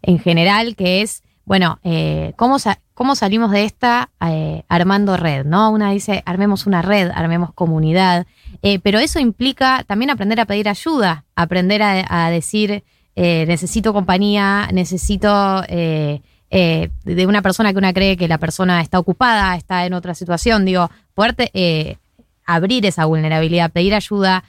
C: en general, que es, bueno, eh, ¿cómo, ¿cómo salimos de esta eh, armando red? ¿no? Una dice, armemos una red, armemos comunidad, pero eso implica también aprender a pedir ayuda, aprender a decir eh, necesito compañía, necesito eh, eh, de una persona que una cree que la persona está ocupada, está en otra situación, digo, poder abrir esa vulnerabilidad, pedir ayuda,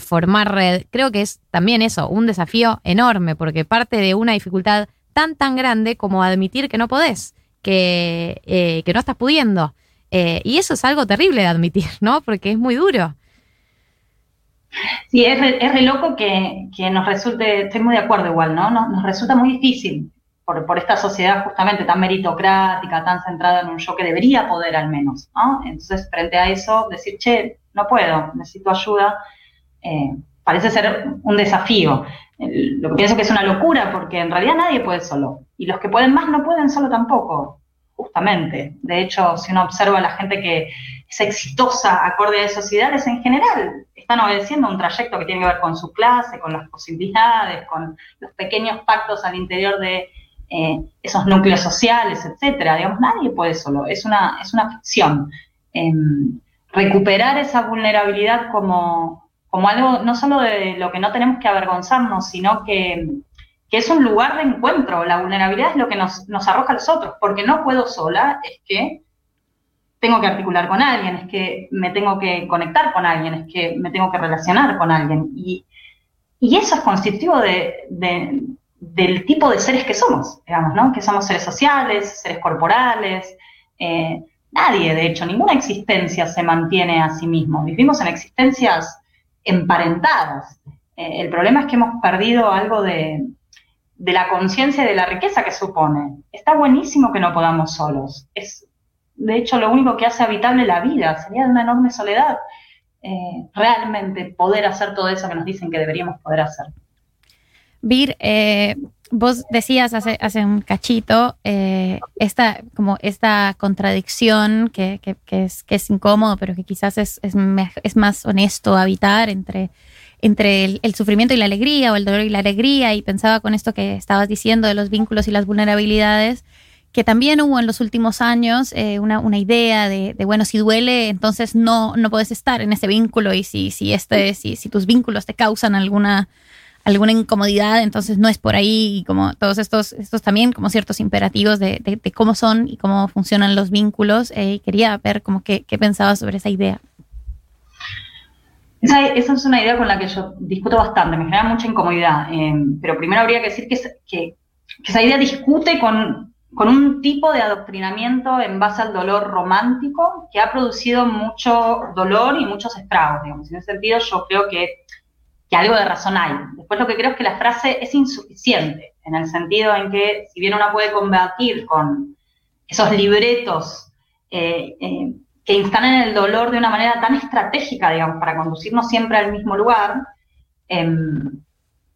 C: formar red, creo que es también eso, un desafío enorme, porque parte de una dificultad tan, tan grande como admitir que no podés, que, que no estás pudiendo. y eso es algo terrible de admitir, ¿no? Porque es muy duro.
G: Sí, es re, es loco que, nos resulte, estoy muy de acuerdo igual, ¿no? Nos, resulta muy difícil por, esta sociedad justamente tan meritocrática, tan centrada en un yo que debería poder al menos, ¿no? Entonces, frente a eso, decir, che, no puedo, necesito ayuda, eh, parece ser un desafío. Lo que pienso que es una locura porque en realidad nadie puede solo. Y los que pueden más no pueden solo tampoco, justamente. De hecho, si uno observa a la gente que es exitosa acorde a esos ideales, en general están obedeciendo un trayecto que tiene que ver con su clase, con las posibilidades, con los pequeños pactos al interior de eh, esos núcleos sociales, etcétera. Digamos, nadie puede solo, es una, es una ficción. Em, recuperar esa vulnerabilidad como, como algo no solo de lo que no tenemos que avergonzarnos, sino que, que es un lugar de encuentro. La vulnerabilidad es lo que nos, nos arroja a los otros, porque no puedo sola, es que tengo que articular con alguien, es que me tengo que conectar con alguien, es que me tengo que relacionar con alguien. Y, y eso es constitutivo de, de, del tipo de seres que somos, digamos, ¿no? Que somos seres sociales, seres corporales. Eh, nadie, de hecho, ninguna existencia se mantiene a sí mismo. Vivimos en existencias emparentadas. Eh, el problema es que hemos perdido algo de, de la conciencia y de la riqueza que supone. Está buenísimo que no podamos solos. Es, de hecho, lo único que hace habitable la vida. Sería una enorme soledad eh, realmente poder hacer todo eso que nos dicen que deberíamos poder hacer.
E: Vir, eh, vos decías hace, hace un cachito eh, esta, como esta contradicción que, que, que, es, que es incómodo, pero que quizás es, es, es más honesto habitar entre, entre el, el, sufrimiento y la alegría o el dolor y la alegría. Y pensaba con esto que estabas diciendo de los vínculos y las vulnerabilidades, que también hubo en los últimos años eh, una, una, idea de, bueno, si duele, entonces no, no puedes estar en ese vínculo y si, si, este, si, si tus vínculos te causan alguna alguna incomodidad, entonces no es por ahí, y como todos estos, estos también como ciertos imperativos de, cómo son y cómo funcionan los vínculos. Eh, quería ver como qué, qué pensabas sobre esa idea.
G: Esa, esa, es una idea con la que yo discuto bastante, me genera mucha incomodidad, eh, pero primero habría que decir que, que, que esa idea discute con, con, un tipo de adoctrinamiento en base al dolor romántico que ha producido mucho dolor y muchos estragos, digamos. En ese sentido yo creo que que algo de razón hay. Después lo que creo es que la frase es insuficiente, en el sentido en que si bien uno puede combatir con esos libretos eh, eh, que instalan el dolor de una manera tan estratégica, digamos, para conducirnos siempre al mismo lugar, eh,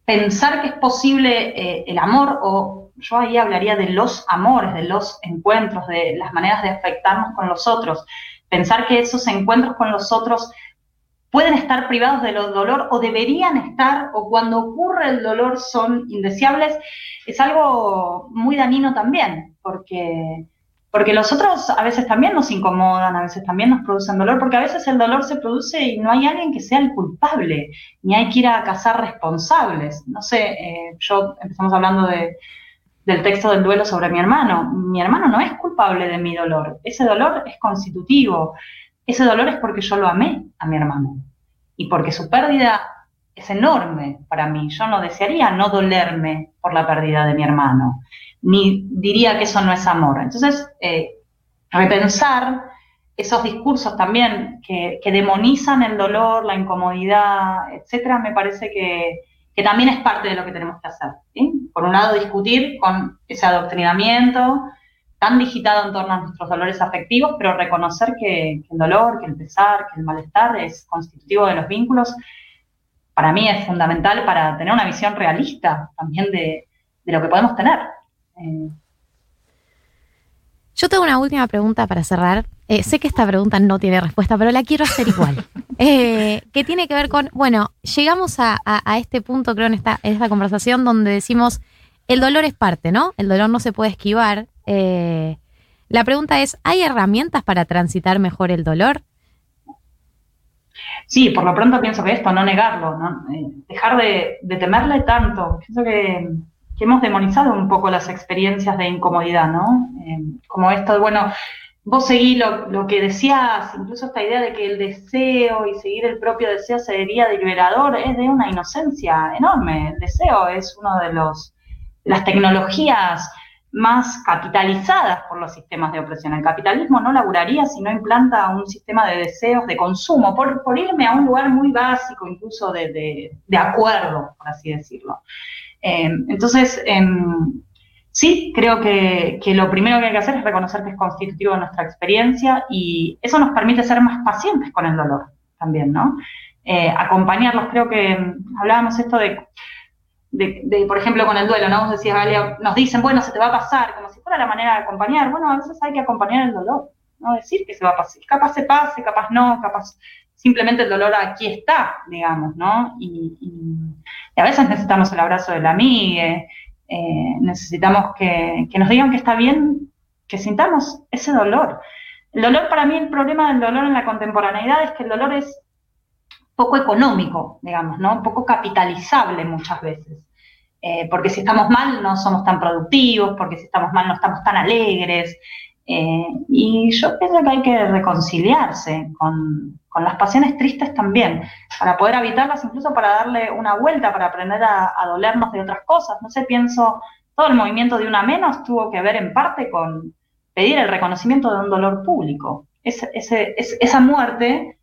G: pensar que es posible eh, el amor, o yo ahí hablaría de los amores, de los encuentros, de las maneras de afectarnos con los otros, pensar que esos encuentros con los otros pueden estar privados del dolor o deberían estar, o cuando ocurre el dolor son indeseables, es algo muy dañino también, porque, porque los otros a veces también nos incomodan, a veces también nos producen dolor, porque a veces el dolor se produce y no hay alguien que sea el culpable, ni hay que ir a cazar responsables. No sé, eh, yo empezamos hablando de, del texto del duelo sobre mi hermano. Mi hermano no es culpable de mi dolor, ese dolor es constitutivo ese dolor es porque yo lo amé a mi hermano y porque su pérdida es enorme para mí. Yo no desearía no dolerme por la pérdida de mi hermano, ni diría que eso no es amor. Entonces, eh, repensar esos discursos también que, que, demonizan el dolor, la incomodidad, etcétera, me parece que, que, también es parte de lo que tenemos que hacer. Por un lado, discutir con ese adoctrinamiento, tan digitado en torno a nuestros dolores afectivos, pero reconocer que, el dolor, que el pesar, que el malestar es constitutivo de los vínculos, para mí es fundamental para tener una visión realista también de, de lo que podemos tener. Eh.
C: Yo tengo una última pregunta para cerrar. Eh, sé que esta pregunta no tiene respuesta, pero la quiero hacer igual. <laughs> eh, que tiene que ver con, bueno, llegamos a, a, a este punto, creo, en esta, en esta conversación donde decimos, el dolor es parte, ¿no? El dolor no se puede esquivar, eh, la pregunta es, ¿hay herramientas para transitar mejor el dolor?
G: Sí, por lo pronto pienso que esto, no negarlo, ¿no? Eh, dejar de, de, temerle tanto. Pienso que, que, hemos demonizado un poco las experiencias de incomodidad, ¿no? Eh, como esto, bueno, vos seguí lo, que decías, incluso esta idea de que el deseo y seguir el propio deseo sería liberador, es de una inocencia enorme. El deseo es uno de los las tecnologías más capitalizadas por los sistemas de opresión. El capitalismo no laburaría si no implanta un sistema de deseos de consumo, por, por irme a un lugar muy básico, incluso de acuerdo, por así decirlo. Eh, entonces, eh, sí, creo que, lo primero que hay que hacer es reconocer que es constitutivo de nuestra experiencia y eso nos permite ser más pacientes con el dolor también, ¿no? Eh, acompañarlos, creo que hablábamos esto de por ejemplo, con el duelo, ¿no? Vos decías, Galia, nos dicen, bueno, se te va a pasar, como si fuera la manera de acompañar. Bueno, a veces hay que acompañar el dolor, ¿no? Decir que se va a pasar. Capaz se pase, capaz no, capaz simplemente el dolor aquí está, digamos, ¿no? Y- y a veces necesitamos el abrazo de la amiga, eh, necesitamos que, que nos digan que está bien, que sintamos ese dolor. El dolor, para mí, el problema del dolor en la contemporaneidad es que el dolor es poco económico, digamos, ¿no? Poco capitalizable muchas veces. Eh, porque si estamos mal no somos tan productivos, porque si estamos mal no estamos tan alegres. Eh, y yo pienso que hay que reconciliarse con, con las pasiones tristes también, para poder habitarlas, incluso para darle una vuelta, para aprender a, dolernos de otras cosas. No sé, pienso, todo el movimiento de una menos tuvo que ver en parte con pedir el reconocimiento de un dolor público. Ese- ese- es- esa muerte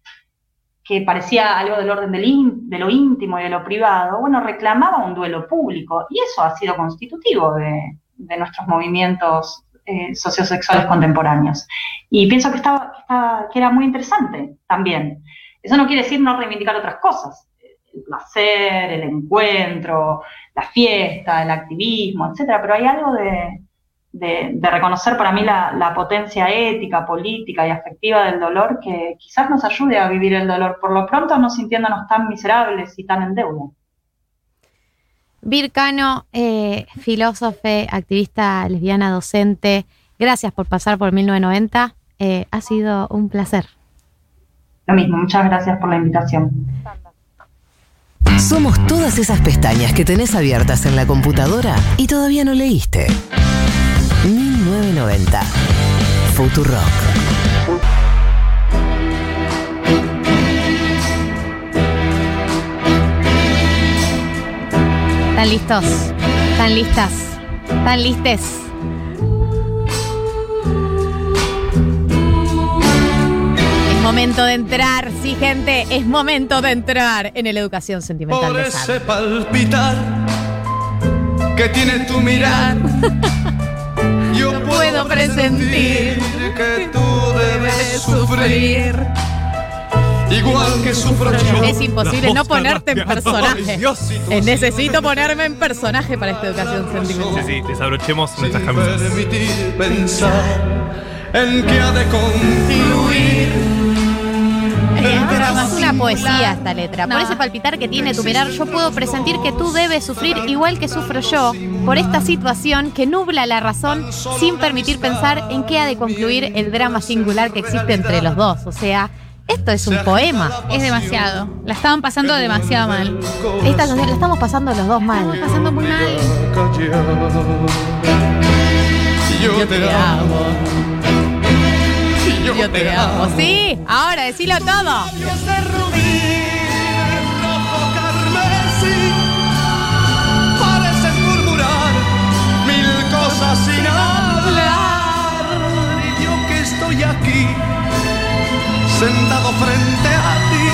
G: que parecía algo del orden de lo íntimo y de lo privado, bueno, reclamaba un duelo público y eso ha sido constitutivo de, de nuestros movimientos eh, sociosexuales contemporáneos. Y pienso que, estaba, que, era muy interesante también. Eso no quiere decir no reivindicar otras cosas, el placer, el encuentro, la fiesta, el activismo, etcétera, pero hay algo de, de, de reconocer para mí la, la potencia ética, política y afectiva del dolor que quizás nos ayude a vivir el dolor, por lo pronto no sintiéndonos tan miserables y tan en deuda.
C: Vircano, eh, filósofe, activista lesbiana, docente, gracias por pasar por 1990. Eh, ha sido un placer.
G: Lo mismo, muchas gracias por la invitación.
B: Somos todas esas pestañas que tenés abiertas en la computadora y todavía no leíste. 1990. Futurock.
C: ¿Están listos? ¿Están listas? ¿Están listes? Es momento de entrar, sí, gente, es momento de entrar en la educación sentimental
H: Por
C: de
H: ese palpitar que tiene tu mirar, <laughs> yo puedo presentir que tú debes sufrir. Igual que sufro yo.
C: Es imposible no ponerte en personaje. Necesito ponerme en personaje para esta educación sentimental.
D: Sí, sí, desabrochemos nuestras camisas.
H: Permitir pensar en que ha de concluir.
C: Es una poesía esta letra. Por ese palpitar que tiene tu mirar, yo puedo presentir que tú debes sufrir igual que sufro yo por esta situación que nubla la razón sin permitir pensar en qué ha de concluir el drama singular que existe entre los dos. O sea, esto es un poema.
E: Es demasiado. La estaban pasando demasiado mal.
C: Esta canción la estamos pasando los dos mal.
E: Estamos pasando muy mal.
H: Yo te amo.
C: Yo te amo. Sí, ahora decilo todo.
H: Pareces murmurar mil cosas sin hablar. Y yo que estoy aquí, sentado frente a ti,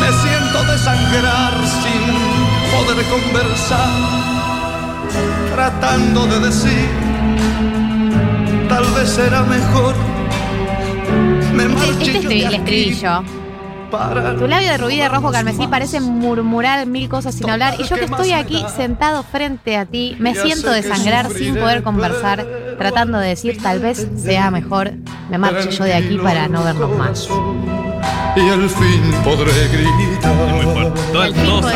H: me siento desangrar sin poder conversar. Tratando de decir, tal vez será mejor. Me
C: Este
H: aquí
C: escribí yo.
H: para
C: Tu labio de rubí de rojo carmesí parece murmurar mil cosas sin hablar y yo que estoy aquí sentado frente a ti me siento desangrar sin poder conversar, tratando de decir tal vez sea mejor me marche yo de aquí para no vernos más.
H: y al fin podré gritar.
D: Todos todos.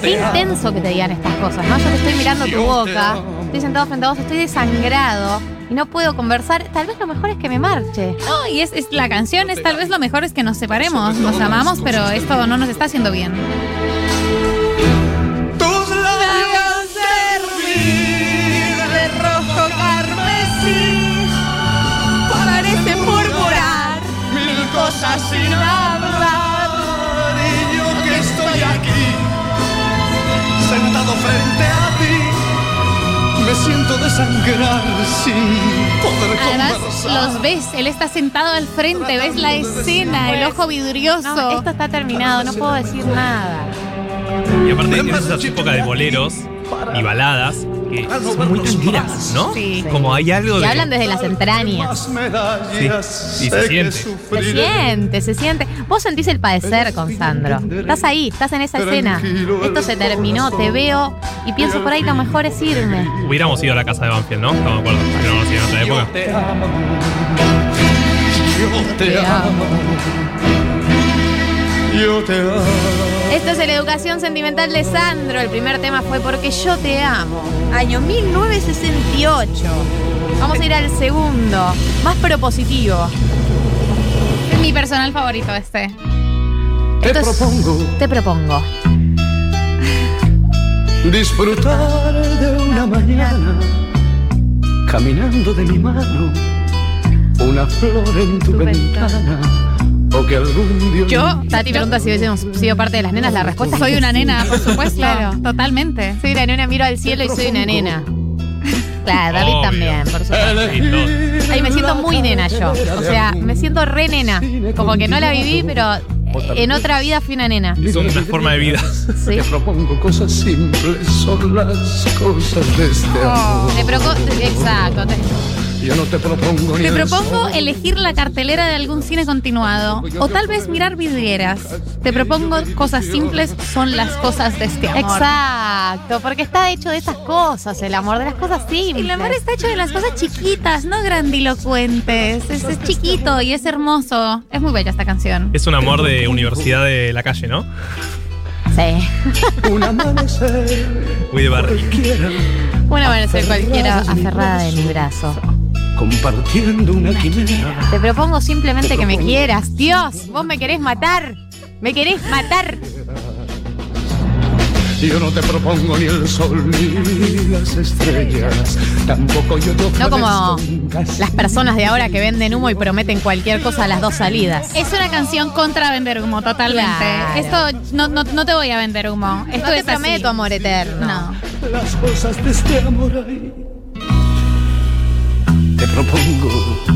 C: Qué intenso que te digan estas cosas, ¿no? Yo te estoy mirando tu boca, estoy sentado frente a vos, estoy desangrado y no puedo conversar. Tal vez lo mejor es que me marche.
E: No, y es, es la canción es tal vez lo mejor es que nos separemos. Nos amamos, pero esto no nos está haciendo bien.
H: Cosas sin hablar. Y yo que estoy aquí, sentado frente a ti, me siento desangrar sin poder
E: Además,
H: conversar.
E: los ves, él está sentado al frente, ves la escena, el ojo vidrioso.
C: No, esto está terminado, no puedo decir nada.
D: Y aparte, en esas épocas de boleros y baladas que son muy tranquilas, ¿no?
C: Sí.
D: Como hay algo
C: Y
D: de.
C: hablan desde las entrañas.
D: Sí, y se siente.
C: Se siente, se siente. Vos sentís el padecer con Sandro. Estás ahí, estás en esa escena. Esto se terminó, te veo y pienso por ahí lo mejor es irme.
D: Hubiéramos ido a la casa de Banfield, ¿no? Estamos de acuerdo. Pero no, sí, en otra época.
H: Yo te amo. Yo te amo.
C: Esto es la educación sentimental de Sandro. El primer tema fue Porque yo te amo. Año 1968. Vamos a ir al segundo, más propositivo.
E: Es mi personal favorito este.
H: Te
C: Esto es-
H: propongo
C: Te propongo.
H: disfrutar de una mañana caminando de mi mano, una flor en tu, ventana, que algún día
C: Yo, Tati pregunta si hubiésemos sido parte de las nenas. La respuesta es
E: Soy una nena, por supuesto.
C: Claro. <laughs>
E: Totalmente.
C: Soy una nena, miro al cielo y soy una nena. <laughs> Claro, David
D: Obvio.
C: también, por supuesto. Ay, me siento muy nena yo. O sea, me siento re nena. Como que no la viví, pero en otra vida fui una nena.
D: Es una forma de vida.
C: Sí.
H: Te propongo cosas simples, son las cosas de este amor.
C: Te proco- Exacto. te-
H: Yo no te propongo ni
E: Te propongo
H: sol.
E: elegir la cartelera de algún cine continuado o tal vez mirar vidrieras. Te propongo cosas simples son las cosas de este amor.
C: Exacto, porque está hecho de esas cosas, el amor, de las cosas simples.
E: El amor está hecho de las cosas chiquitas, no grandilocuentes. Es, es chiquito y es hermoso. Es muy bella esta canción.
D: Es un amor de universidad de la calle, ¿no?
C: Sí.
H: Un amanecer
D: Muy de barrio.
H: cualquiera,
C: Una van a ser cualquiera aferrada de mi brazo.
H: Compartiendo una quimera.
C: Te propongo simplemente que me quieras. Dios, vos me querés matar. Me querés matar.
H: Yo no te propongo ni el sol ni las estrellas, tampoco yo te
C: No como las personas de ahora que venden humo y prometen cualquier cosa a las dos salidas.
E: Es una canción contra vender humo, totalmente.
C: Claro.
E: Esto no, no, no te voy a vender humo. Esto
C: No te
E: es así.
C: prometo amor eterno.
E: No.
H: las cosas de este amor ahí. Propongo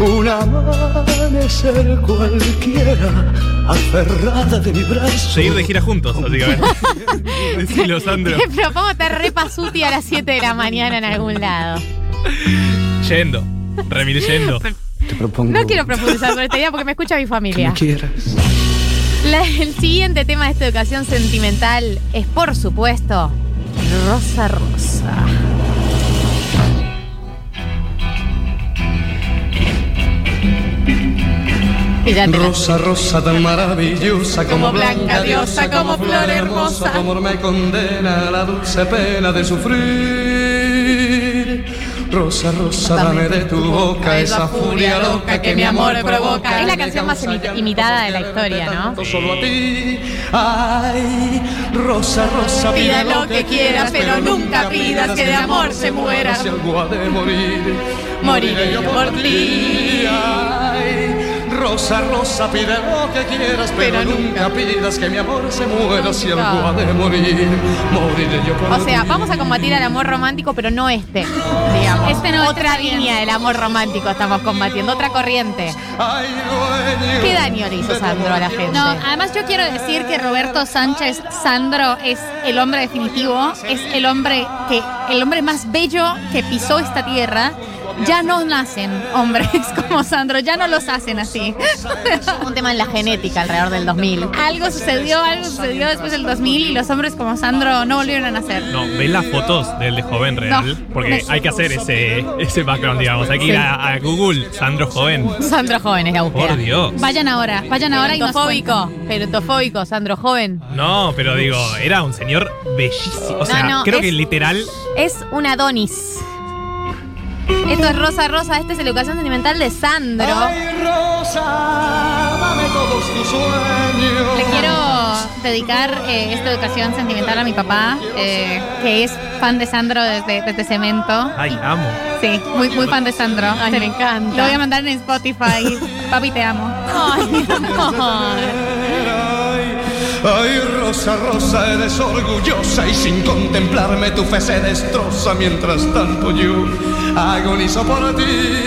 H: un amanecer cualquiera, aferrada de mi brazo.
D: Seguir de gira juntos, básicamente. <laughs> Decilo, Sandro.
C: Te propongo estar re pasuti a las 7 de la mañana en algún lado.
D: Yendo. Remil yendo.
H: Te propongo
C: No quiero profundizar sobre esta idea porque me escucha mi
H: que
C: familia.
H: me quieras.
C: La- el siguiente tema de esta educación sentimental es, por supuesto, Rosa Rosa.
H: Rosa, rosa tan maravillosa como,
C: Como blanca diosa, como flor hermosa.
H: Amor me condena a la dulce pena de sufrir. Rosa, rosa, dame de tu boca esa furia loca que mi amor provoca.
C: Es la canción más imi- imitada de la historia, ¿no?
H: Solo a ti. Ay, rosa, rosa,
C: Pida lo que quieras, pero nunca pidas que de amor se muera.
H: Si algo ha de morir,
C: Moriré yo por ti.
H: Rosa, rosa, pide lo que quieras, pero,
C: Pero
H: nunca pidas que mi amor se muera. Si algo ha de morir, moriré yo por
C: O sea,
H: ti.
C: vamos a combatir al amor romántico, pero no este, digamos.
E: Este no, este
C: Otra línea del amor romántico estamos combatiendo, otra corriente.
H: Ay, dueño
C: ¿Qué daño le hizo Sandro a la gente?
E: No, además yo quiero decir que Roberto Sánchez Sandro es el hombre definitivo, es el hombre que el hombre más bello que pisó esta tierra. Ya no nacen hombres <laughs> como Sandro, ya no los hacen así.
C: Un tema en la genética alrededor del 2000.
E: algo sucedió, algo sucedió después del 2000 y los hombres como Sandro no volvieron a nacer.
D: No, ¿ves las fotos del de joven real?
E: No.
D: Porque hay que hacer ese, ese background, digamos. Hay que ir a, a Google, Sandro Joven.
C: Sandro joven es la búsqueda.
D: Por Dios.
E: Vayan ahora, vayan ahora y nos
C: Sandro joven.
D: No, pero digo, era un señor bellísimo. O sea,
C: No, no,
D: creo
C: es-
D: que literal.
C: Es un Adonis. Esto es Rosa Rosa, este es la educación sentimental de Sandro.
H: Ay, rosa, dame todos tus sueños.
E: Le quiero dedicar eh, esta educación sentimental a mi papá, eh, que es fan de Sandro desde, desde Cemento.
D: Ay, amo.
E: Sí, muy, muy fan de Sandro.
C: Ay,
E: Te-
C: me encanta.
E: Lo voy a mandar en Spotify. Papi, te amo.
C: Ay, mi amor.
H: Ay, rosa, rosa, eres orgullosa y sin contemplarme tu fe se destroza. Mientras tanto yo agonizo por ti.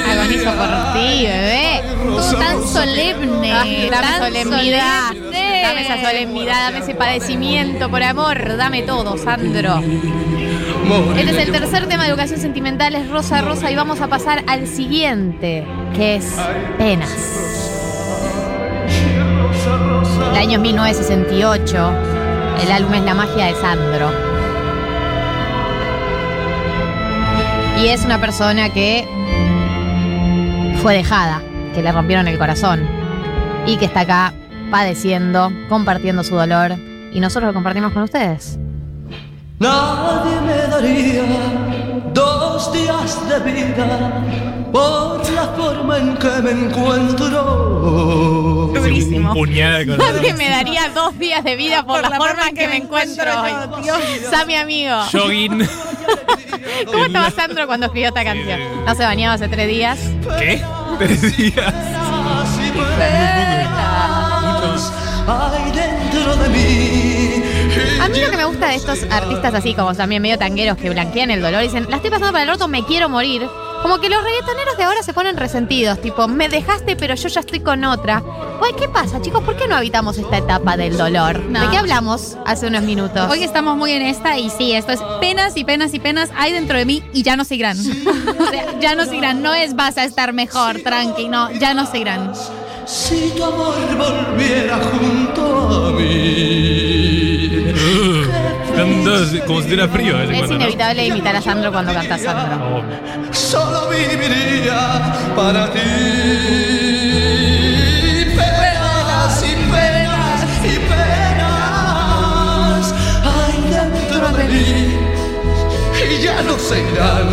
C: Agonizo por ti, bebé.
E: Todo tan solemne.
C: Ay, dame
E: tan
C: solemnidad.
E: solemne.
C: Dame esa solemnidad, dame ese padecimiento por amor. Dame todo, Sandro. Este es el tercer tema de educación sentimental, es Rosa Rosa, y vamos a pasar al siguiente, que es Penas. El año es 1968. El álbum es La magia de Sandro. Y es una persona que fue dejada, que le rompieron el corazón. y que está acá padeciendo, compartiendo su dolor y nosotros lo compartimos con ustedes.
H: Nadie me daría dos días de vida por la forma en que me encuentro.
E: Durísimo.
C: Nadie me daría dos días de vida por, la, forma en que, me encuentro hoy. Sammy amigo.
D: Jogging.
C: ¿Cómo estaba Sandro cuando escribió esta canción? No se bañaba hace tres días.
D: ¿Qué? Tres días.
H: Hay dentro de mí.
C: A mí lo que me gusta de estos artistas así como también medio tangueros que blanquean el dolor y dicen, la estoy pasando para el orto, me quiero morir. Como que los reggaetoneros de ahora se ponen resentidos, tipo, me dejaste pero yo ya estoy con otra. Pues, ¿qué pasa, chicos? ¿Por qué no habitamos esta etapa del dolor?
E: No.
C: ¿De qué hablamos hace unos minutos?
E: Hoy estamos muy en esta y sí, esto es penas y penas y penas hay dentro de mí y ya no seguirán. <laughs> o sea, ya no seguirán. No es vas a estar mejor, tranqui, no, ya no seguirán.
H: Si tu amor volviera junto a mí. <laughs>
D: Cantando como si tuviera frío. en
C: es
D: cuando, ¿no?
C: inevitable imitar a Sandro cuando canta Sandro.
H: Solo viviría para ti. Penas y penas y penas hay dentro de mí y ya no se irán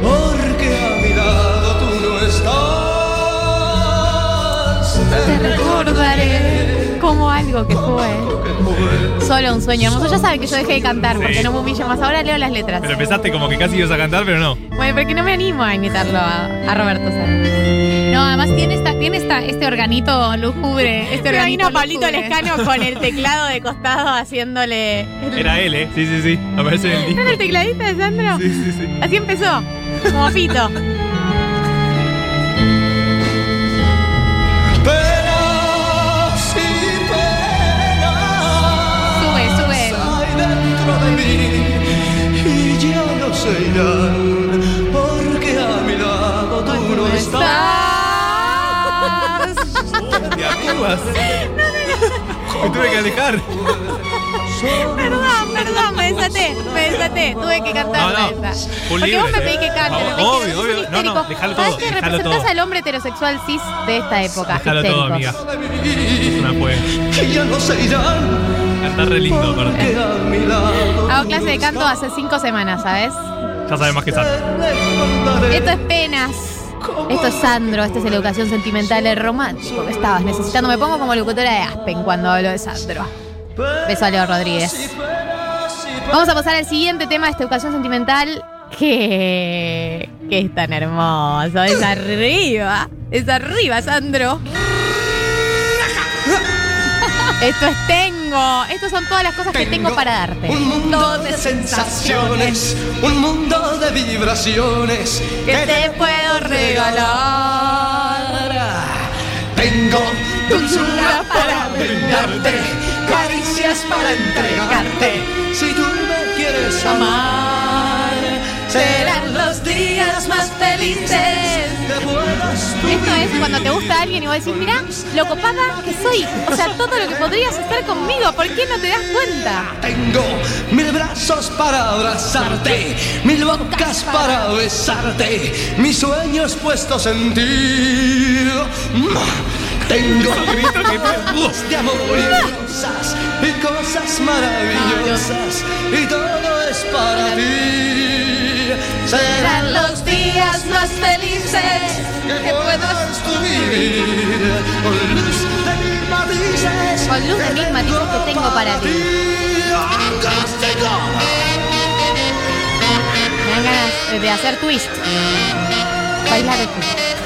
H: porque a mi lado tú no estás.
C: Te recordaré como algo que fue. Solo un sueño hermoso. Ya saben que yo dejé de cantar porque no me humillo más. Ahora leo las letras.
D: Pero empezaste como que casi ibas a cantar, pero no.
C: Bueno, porque no me animo a imitarlo a, a Roberto Sandro.
E: No, además tiene esta, tiene esta, este organito lúgubre. Este organito
C: vino Pablito
E: lúgubre.
C: Lescano con el <laughs> teclado de costado haciéndole.
D: Era él, ¿eh? Sí, sí, sí. Aparece en el disco.
C: ¿No era el tecladista de Sandro?
D: Sí, sí, sí.
C: Así empezó. Como Fito.
H: Se irán porque a mi lado tú no estás.
D: ¿Te actúas? Me tuve que alejar.
C: Perdón, perdón, me desaté. Me desaté. Tuve que cantar
D: No, no.
C: esa. Porque vos me pedís que cante.
D: Obvio,
C: me dijiste,
D: obvio, obvio. No, no,
C: Sabes
D: todo,
C: que representás
D: todo.
C: al hombre heterosexual cis de esta época.
D: Déjalo todo, amiga. Es una poema.
H: Que ya no se irán
D: Está re lindo,
H: lado
C: Hago clase de canto hace cinco semanas, ¿sabes?
D: Ya sabes más que Sandro.
H: recordaré.
C: Esto es penas. Esto es Sandro, esta es la educación sentimental, el romántico que estabas necesitando. Me pongo como locutora de Aspen cuando hablo de Sandro. Beso a Leo Rodríguez. Vamos a pasar al siguiente tema de esta educación sentimental que, que es tan hermoso. Es arriba. Es arriba, Sandro. Esto es tengo. Estas son todas las cosas que tengo para darte.
H: Un mundo de sensaciones, un mundo de vibraciones
C: que te puedo regalar.
H: Tengo dulzura para brindarte, caricias para entregarte. Si tú me quieres amar, serán los días más felices
C: Esto es cuando te gusta alguien y vos decís, mirá, lo copada que soy. O sea, todo lo que podrías estar conmigo, ¿por qué no te das cuenta?
H: Tengo mil brazos para abrazarte, mil bocas para besarte, mis sueños puestos en ti. Tengo <laughs> voz de amor y rosas y cosas maravillosas y todo es para ti. Serán los días más felices que puedas tú vivir con luz de mil matices.
C: Con luz de mil matices que tengo para ti. Me dan ganas de hacer twist. Bailar.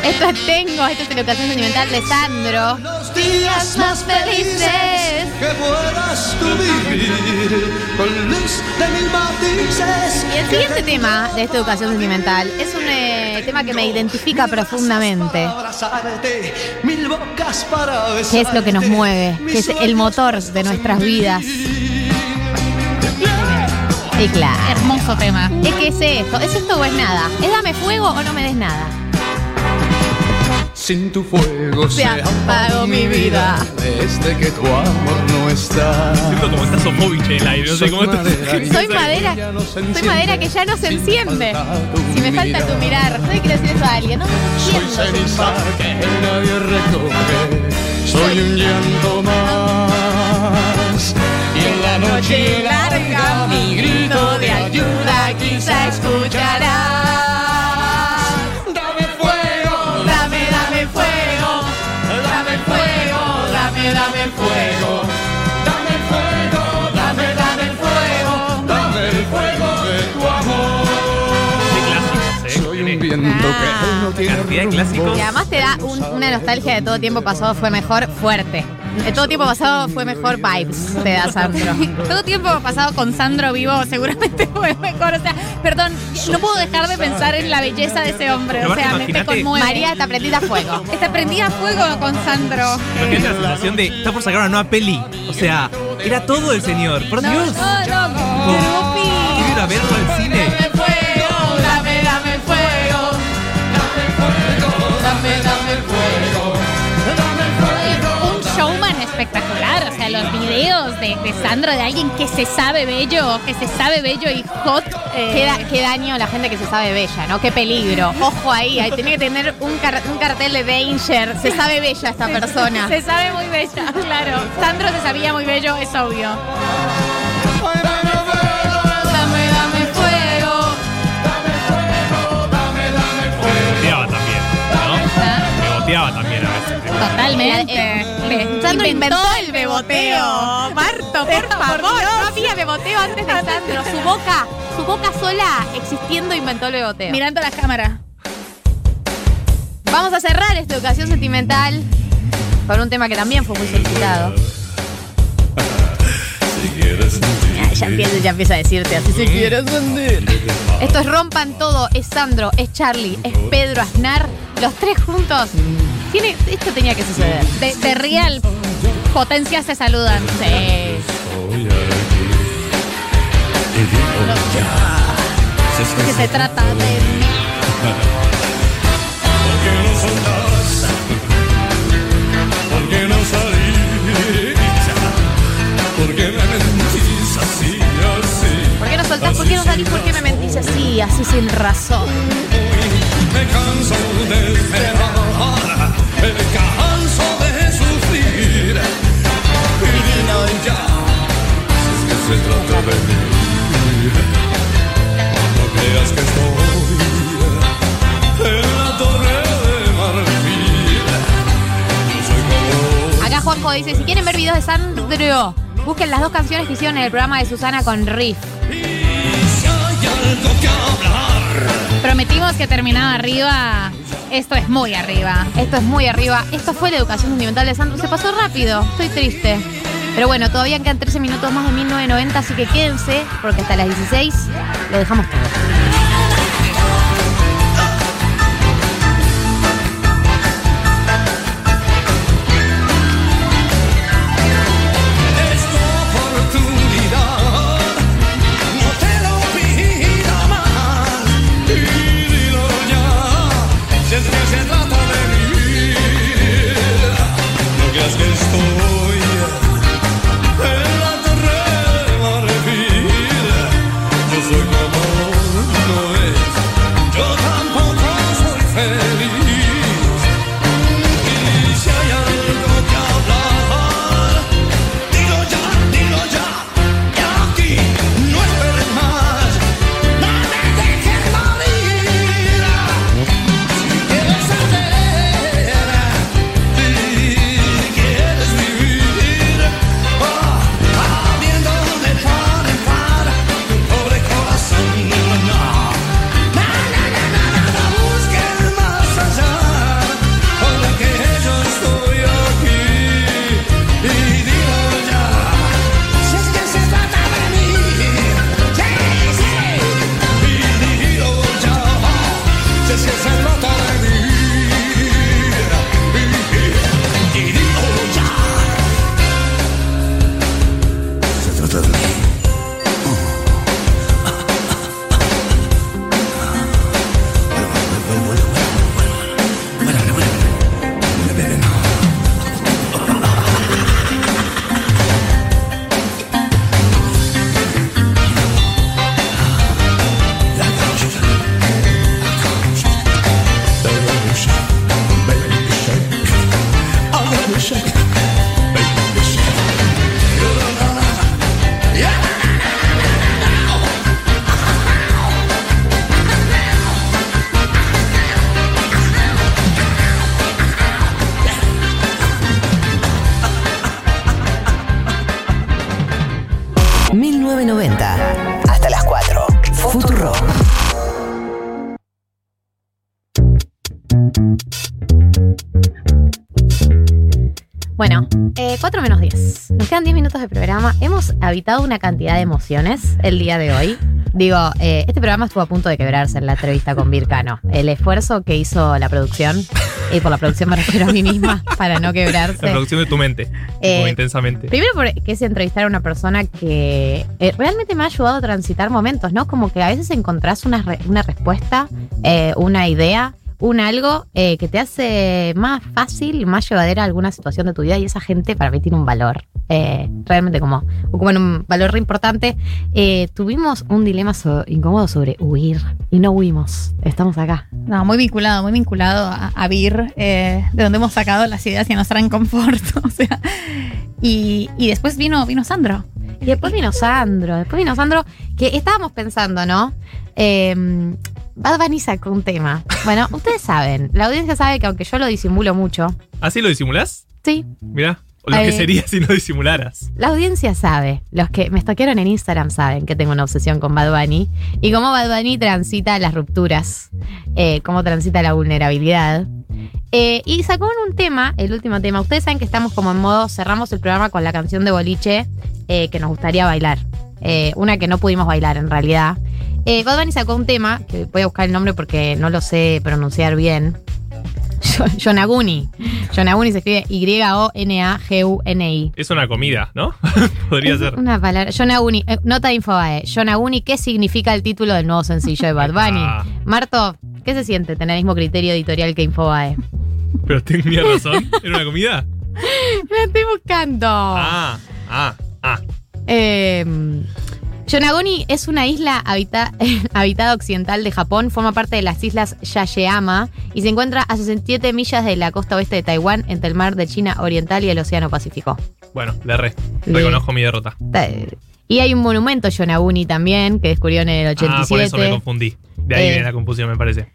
C: Esto es tengo, esto es la educación sentimental de Sandro.
H: Los días más felices que puedas tú vivir con luz de mil matices.
C: Y el siguiente tema de esta educación sentimental es un eh, tema que me identifica profundamente. ¿Qué es lo que nos mueve? ¿Qué es el motor de nuestras vidas? Y claro.
E: Hermoso tema.
C: Es que es esto, es esto o es nada. Es dame fuego o no me des nada.
H: Sin tu fuego
C: Se apagó mi vida.
H: Desde que tu amor no está.
D: Siento como está Sofovich en el aire. No sé cómo está. <laughs>
C: Soy madera, soy madera que ya no se enciende. Si me falta tu mirar, no le quiero decir eso a alguien, no
H: Soy ceniza que nadie recoge. soy un llanto más. Noche larga mi grito de ayuda quizá escuchará. No tiene
D: clásicos.
C: Y además te da un- una nostalgia de todo tiempo pasado fue mejor fuerte. De todo tiempo pasado fue mejor vibes, te da Sandro. <laughs>
E: Todo tiempo pasado con Sandro vivo seguramente <laughs> fue mejor. O sea, perdón, no puedo dejar de pensar en la belleza de ese hombre.
D: Pero
E: O sea, me, me
D: imagínate-
E: conmueve.
C: María está prendida a fuego.
E: Está prendida a fuego con Sandro.
D: Imagínate la sensación de. Está por sacar una nueva peli. O sea, era todo el señor. Por
E: No,
D: Dios.
E: no, no,
D: Oh,
E: Grupi.
D: Quiero ir a verlo
E: videos de, de Sandro, de alguien que se sabe bello, que se sabe bello y hot. eh,
C: Qué, da- qué daño la gente que se sabe bella, ¿no? Qué peligro. <laughs> Ojo ahí, ahí tiene que tener un, car- un cartel de danger. Se sabe bella esta <laughs> persona. <laughs>
E: Se sabe muy bella, claro. Sandro se sabía muy bello, es obvio.
H: Dame, dame fuego,
D: Boteaba también, ¿no? Me boteaba también a veces.
E: Totalmente.
C: Sandro inventó el beboteo. Marto, por favor. No había <laughs> beboteo antes de Sandro. Su boca, su boca sola existiendo inventó el beboteo.
E: Mirando la cámara.
C: Vamos a cerrar esta educación sentimental con un tema que también fue muy solicitado. Ah, Ya empieza, ya empieza a decirte así si quieres sentir. Esto es Rompan Todo, es Sandro, es Charlie, es Pedro Aznar, los tres juntos. Tiene, esto tenía que suceder.
E: De, de real potencias se saludan.
C: Sí.
E: Que se trata de mí.
H: ¿Por qué no soltás? ¿Por qué no salís? ¿Por qué me mentís así, así?
C: ¿Por qué no soltás? ¿Por qué no salís? ¿Por qué me mentís así, así sin razón?
H: Me canso de esperar, me canso de sufrir. Y dilo ya, si es que se trata de mí. No creas que estoy en la torre de marfil. Yo soy como
C: Acá Juanjo dice, si quieren ver videos de Sandro, busquen las dos canciones que hicieron en el programa de Susana con Riff.
E: Prometimos que terminaba arriba. Esto es muy arriba.
C: Esto es muy arriba. Esto fue la educación sentimental de Sandro. Se pasó rápido. Estoy triste. Pero bueno, todavía quedan 13 minutos más de 1990, así que quédense, porque hasta las 16 lo dejamos todo. Habitado una cantidad de emociones el día de hoy. Digo, eh, este programa estuvo a punto de quebrarse en la entrevista con Vircano. El esfuerzo que hizo la producción, y por la producción me refiero a mí misma, para no quebrarse.
D: La producción de tu mente.
C: Eh,
D: como intensamente.
C: Primero porque es entrevistar a una persona que eh, realmente me ha ayudado a transitar momentos, ¿no? Como que a veces encontrás una, re- una respuesta, eh, una idea, un algo eh, que te hace más fácil, más llevadera alguna situación de tu vida y esa gente para mí tiene un valor. Eh, realmente como ocupan un valor re importante. Eh, tuvimos un dilema so- incómodo sobre huir y no huimos. Estamos acá.
E: No, muy vinculado, muy vinculado a, a Vir, eh, de donde hemos sacado las ideas que nos traen confort. <laughs> O sea, y, y después vino, vino Sandro.
C: Y después vino Sandro, después vino Sandro, que estábamos pensando, ¿no? Eh, Bad Bunny sacó un tema. Bueno, ustedes saben, la audiencia sabe que aunque yo lo disimulo mucho,
D: ¿Así lo disimulás?
C: sí,
D: Mirá. O lo
C: Eh,
D: que sería si no disimularas.
C: la audiencia sabe, los que me estoquearon en Instagram saben que tengo una obsesión con Bad Bunny y cómo Bad Bunny transita las rupturas, eh, cómo transita la vulnerabilidad. Eh, y sacó un tema, el último tema. Ustedes saben que estamos como en modo, cerramos el programa con la canción de Boliche eh, que nos gustaría bailar. Una que no pudimos bailar en realidad. Bad Bunny sacó un tema, que voy a buscar el nombre porque no lo sé pronunciar bien. Yo- Yonaguni. Yonaguni se escribe Y-O-N-A-G-U-N-I.
D: Es una comida, ¿no? <laughs> Podría
C: Es
D: ser.
C: Una palabra. Yonaguni, eh, nota de Infobae. Yonaguni, ¿qué significa el título del nuevo sencillo de Bad Bunny?
D: Ah.
C: Marto, ¿qué se siente tener el mismo criterio editorial que Infobae?
D: Pero tenía razón. ¿Era una comida? <laughs>
C: La estoy buscando.
D: Ah, ah, ah.
C: Eh, Yonaguni es una isla habita- <laughs> habitada occidental de Japón, forma parte de las islas Yayama y se encuentra a 67 millas de la costa oeste de Taiwán, entre el mar de China Oriental y el Océano Pacífico.
D: Bueno, le re.
C: Le-
D: Reconozco mi derrota.
C: Y hay un monumento Yonaguni también, que descubrió en el 87.
D: Ah, por eso me confundí. De ahí
C: Eh.
D: viene la confusión, me parece.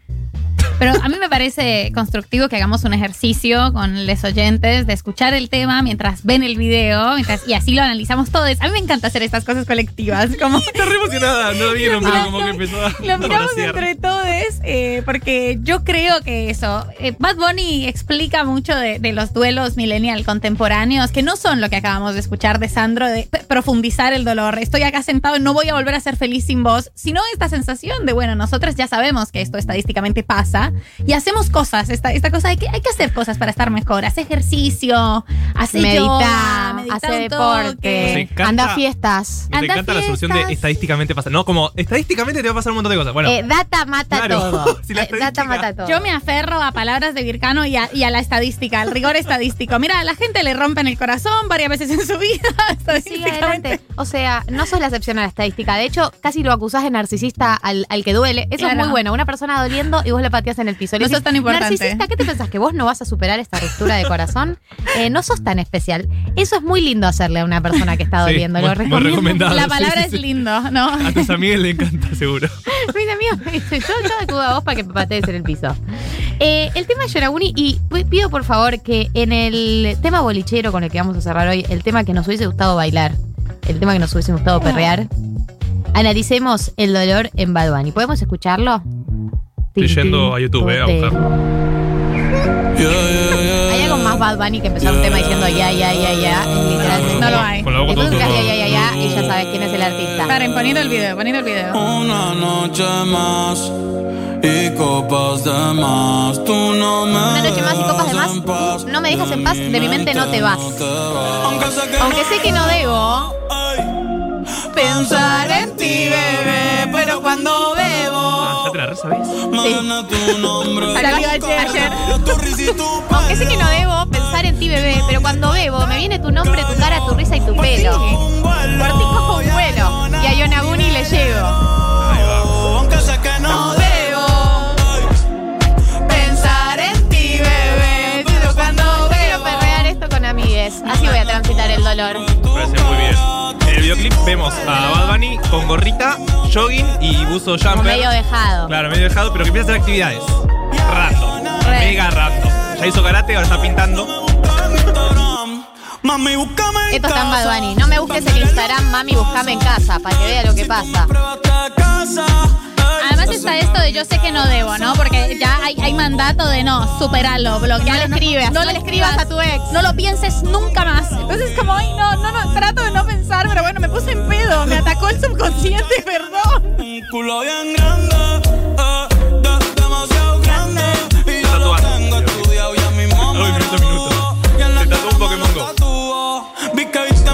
E: Pero a mí me parece constructivo que hagamos un ejercicio con los oyentes de escuchar el tema mientras ven el video mientras, y así lo analizamos todos. A mí me encanta hacer estas cosas colectivas. Como <laughs>
D: Está re emocionada, no lo vieron, pero como que empezó a.
E: Lo miramos
D: a
E: entre todos eh, porque yo creo que eso. eh, Bad Bunny explica mucho de, de los duelos millennial contemporáneos que no son lo que acabamos de escuchar de Sandro, de profundizar el dolor. Estoy acá sentado y no voy a volver a ser feliz sin vos, sino esta sensación de, bueno, nosotros ya sabemos que esto estadísticamente pasa y hacemos cosas. Esta, esta cosa de que hay que hacer cosas para estar mejor. Hace ejercicio, hace
C: Medita,
E: yoga, medita
C: hace deporte,
D: encanta-
C: anda a fiestas.
D: Me
E: Anda
D: encanta la solución de estadísticamente pasa. No, como estadísticamente te va a pasar un montón de cosas. Bueno,
C: Eh, data mata
D: Claro,
C: todo. <laughs>
D: si la
C: Eh, data mata todo.
E: Yo me aferro a palabras de Vircano y a, y a la estadística, al rigor estadístico. Mira, a la gente le rompen el corazón varias veces en su vida. <laughs>
C: Sí,
E: estadísticamente.
C: adelante. O sea, no sos la excepción a la estadística. De hecho, casi lo acusás de narcisista al, al que duele. Eso es muy bueno. Una persona doliendo y vos le pateás en el piso. Le
E: No sos tan importante.
C: Narcisista, ¿qué te pensás? ¿Que vos no vas a superar esta ruptura de corazón? Eh, no sos tan especial. Eso es muy lindo hacerle a una persona que está
D: Sí,
C: doliendo.
D: muy-
C: lo
D: muy
C: recomiendo.
D: recomendado.
E: La
D: sí,
E: palabra
D: sí,
E: es
D: sí.
E: lindo, ¿no?
D: a tus amigos les encanta, seguro. <laughs>
C: Mira, amigo, me yo, yo acudo a vos para que me patees en el piso. Eh, el tema de Yoraguni, y pi- pido por favor que en el tema bolichero con el que vamos a cerrar hoy, el tema que nos hubiese gustado bailar, el tema que nos hubiese gustado perrear, analicemos el dolor en Bad Bunny. ¿Podemos escucharlo?
D: Estoy yendo a YouTube, eh, a buscarlo.
C: Hay algo más Bad Bunny que empezar un tema diciendo ya, ya, ya, ya.
E: No lo hay.
D: Con la boca
C: ya, ya, ya, ya, y ya sabes quién es el artista.
E: Karen, poniendo el video, poniendo el video.
I: Una noche más y copas de más. Tú no me
C: Una noche más y copas de más.
I: dejas en paz.
C: Tú no me dejas en paz, de mi mente no te vas.
I: Aunque sé que
C: Aunque sé que no debo
I: pensar en ti, bebé, pero cuando Viene tu nombre.
E: Salió ayer. ayer.
C: Aunque sé que no debo pensar en ti, bebé, pero cuando bebo me viene tu nombre, tu cara, tu risa y tu pelo. Por ti cojo un vuelo y a Yonaguni le llego.
D: Ahí va.
I: Aunque sé que no debo pensar en ti, bebé, pero cuando
C: Quiero perrear esto con amigues. Así voy a transitar el dolor.
D: Parece muy bien. En el videoclip vemos a Bad Bunny con gorrita, jogging y buzo
C: Como
D: jumper.
C: medio dejado.
D: Claro, medio dejado, pero que empieza a hacer actividades. Random.
C: Re.
D: Mega random. Ya hizo karate, ahora está pintando.
I: Mami, búscame en
C: Esto está en Bad. Bunny. No me busques en Instagram, mami, buscame en casa para que vea lo que pasa.
E: Además está esto de yo sé que no debo, ¿no? Porque ya hay, hay mandato de no, superalo, bloquealo.
C: No le escribas,
E: no, le escribas a tu ex. No lo pienses nunca más. Entonces, como, ay, no, no, no, trato de no pensar, pero bueno, me puse en pedo, me atacó el subconsciente, <laughs> perdón.
I: Un culo bien grande, eh, de- demasiado grande. Y yo lo tengo estudiado ya mismo.
D: Ay, minuto a minuto. Se tatuó un Pokémon Go.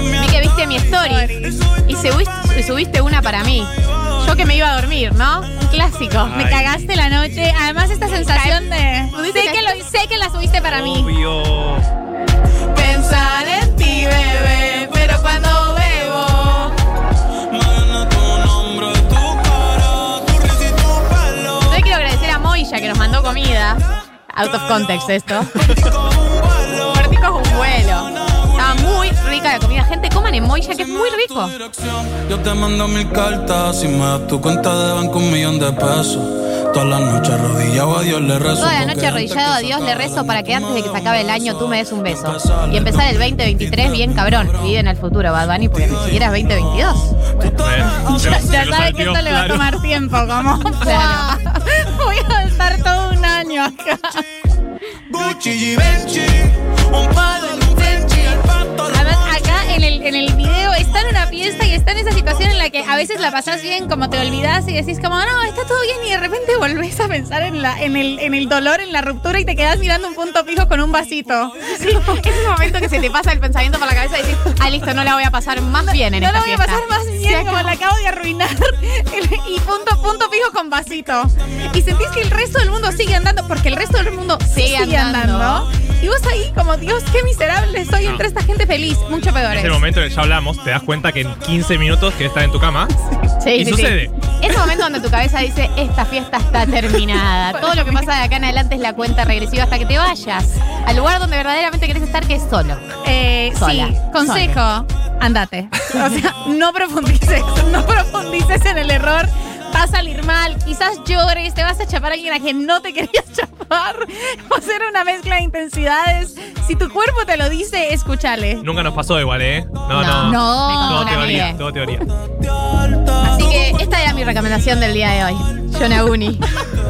I: Vi que viste mi
C: story y subiste, y subiste una para mí. Yo que me iba a dormir, ¿no? Un clásico.
E: Me cagaste la noche. Además, esta sensación de. Sé que, lo, sé que la subiste para mí.
D: Obvio.
I: pensar en ti, bebé. Pero cuando bebo, viene tu nombre, tu cara, tu risa y tu pelo.
C: Yo quiero agradecer a Moya que nos mandó comida. Out of context esto. Vertico es un vuelo. Rica la comida. Gente, coman en Moya que es muy rico.
I: Yo te mando mil cartas y me das tu cuenta de banco un millón de pesos. Todas las noches arrodillado a Dios le rezo.
C: Toda la noche arrodillado a Dios le rezo para que antes de que se acabe el año tú me des un beso. Y empezar el 2023 bien cabrón. Y en el futuro, Bad Bunny, porque ni siquiera es 2022.
E: Ya, ya sabe que esto le va a tomar tiempo, como.
C: Claro.
E: Voy a estar todo un año acá.
I: Gucci, un par
E: en el, en el video está en una fiesta y está en esa situación en la que a veces la pasás bien, como te olvidás y decís como, no, está todo bien y de repente <laughs> volvés a pensar en, la, en, el, en el dolor, en la ruptura y te quedás mirando un punto fijo con un vasito.
C: Sí, ese momento que se te pasa el pensamiento por la cabeza y decís, ah, listo, no la voy a pasar más bien en
E: no
C: esta
E: la voy a
C: fiesta.
E: pasar más
C: Se
E: bien, como la acabo de arruinar. <laughs> Y punto, punto fijo con vasito. Y sentís que el resto del mundo sigue andando, porque el resto del mundo sigue,
C: Sigue
E: andando.
C: andando.
E: Y vos ahí como, Dios, qué miserable soy
D: No.
E: entre esta gente feliz. Mucho peor.
D: En ese momento que ya hablamos, te das cuenta que en 15 minutos quieres estar en tu cama.
C: Sí,
D: y
C: sí,
D: sucede.
C: sí. Ese momento donde tu cabeza dice, esta fiesta está terminada. <laughs> Todo lo que pasa de acá en adelante es la cuenta regresiva hasta que te vayas al lugar donde verdaderamente querés estar, que es solo.
E: Eh,
C: Sola.
E: Sí, consejo, andate. O sea, no profundices, no profundices en el error. Va a salir mal, quizás llores, te vas a chapar a alguien a quien no te querías <laughs> chapar. Va a ser una mezcla de intensidades. Si tu cuerpo te lo dice, escúchale.
D: Nunca nos pasó igual, ¿eh? No,
C: No,
D: no.
C: contó
D: Todo teoría, todo teoría.
C: Así que esta era mi recomendación del día de hoy. Yonaguni.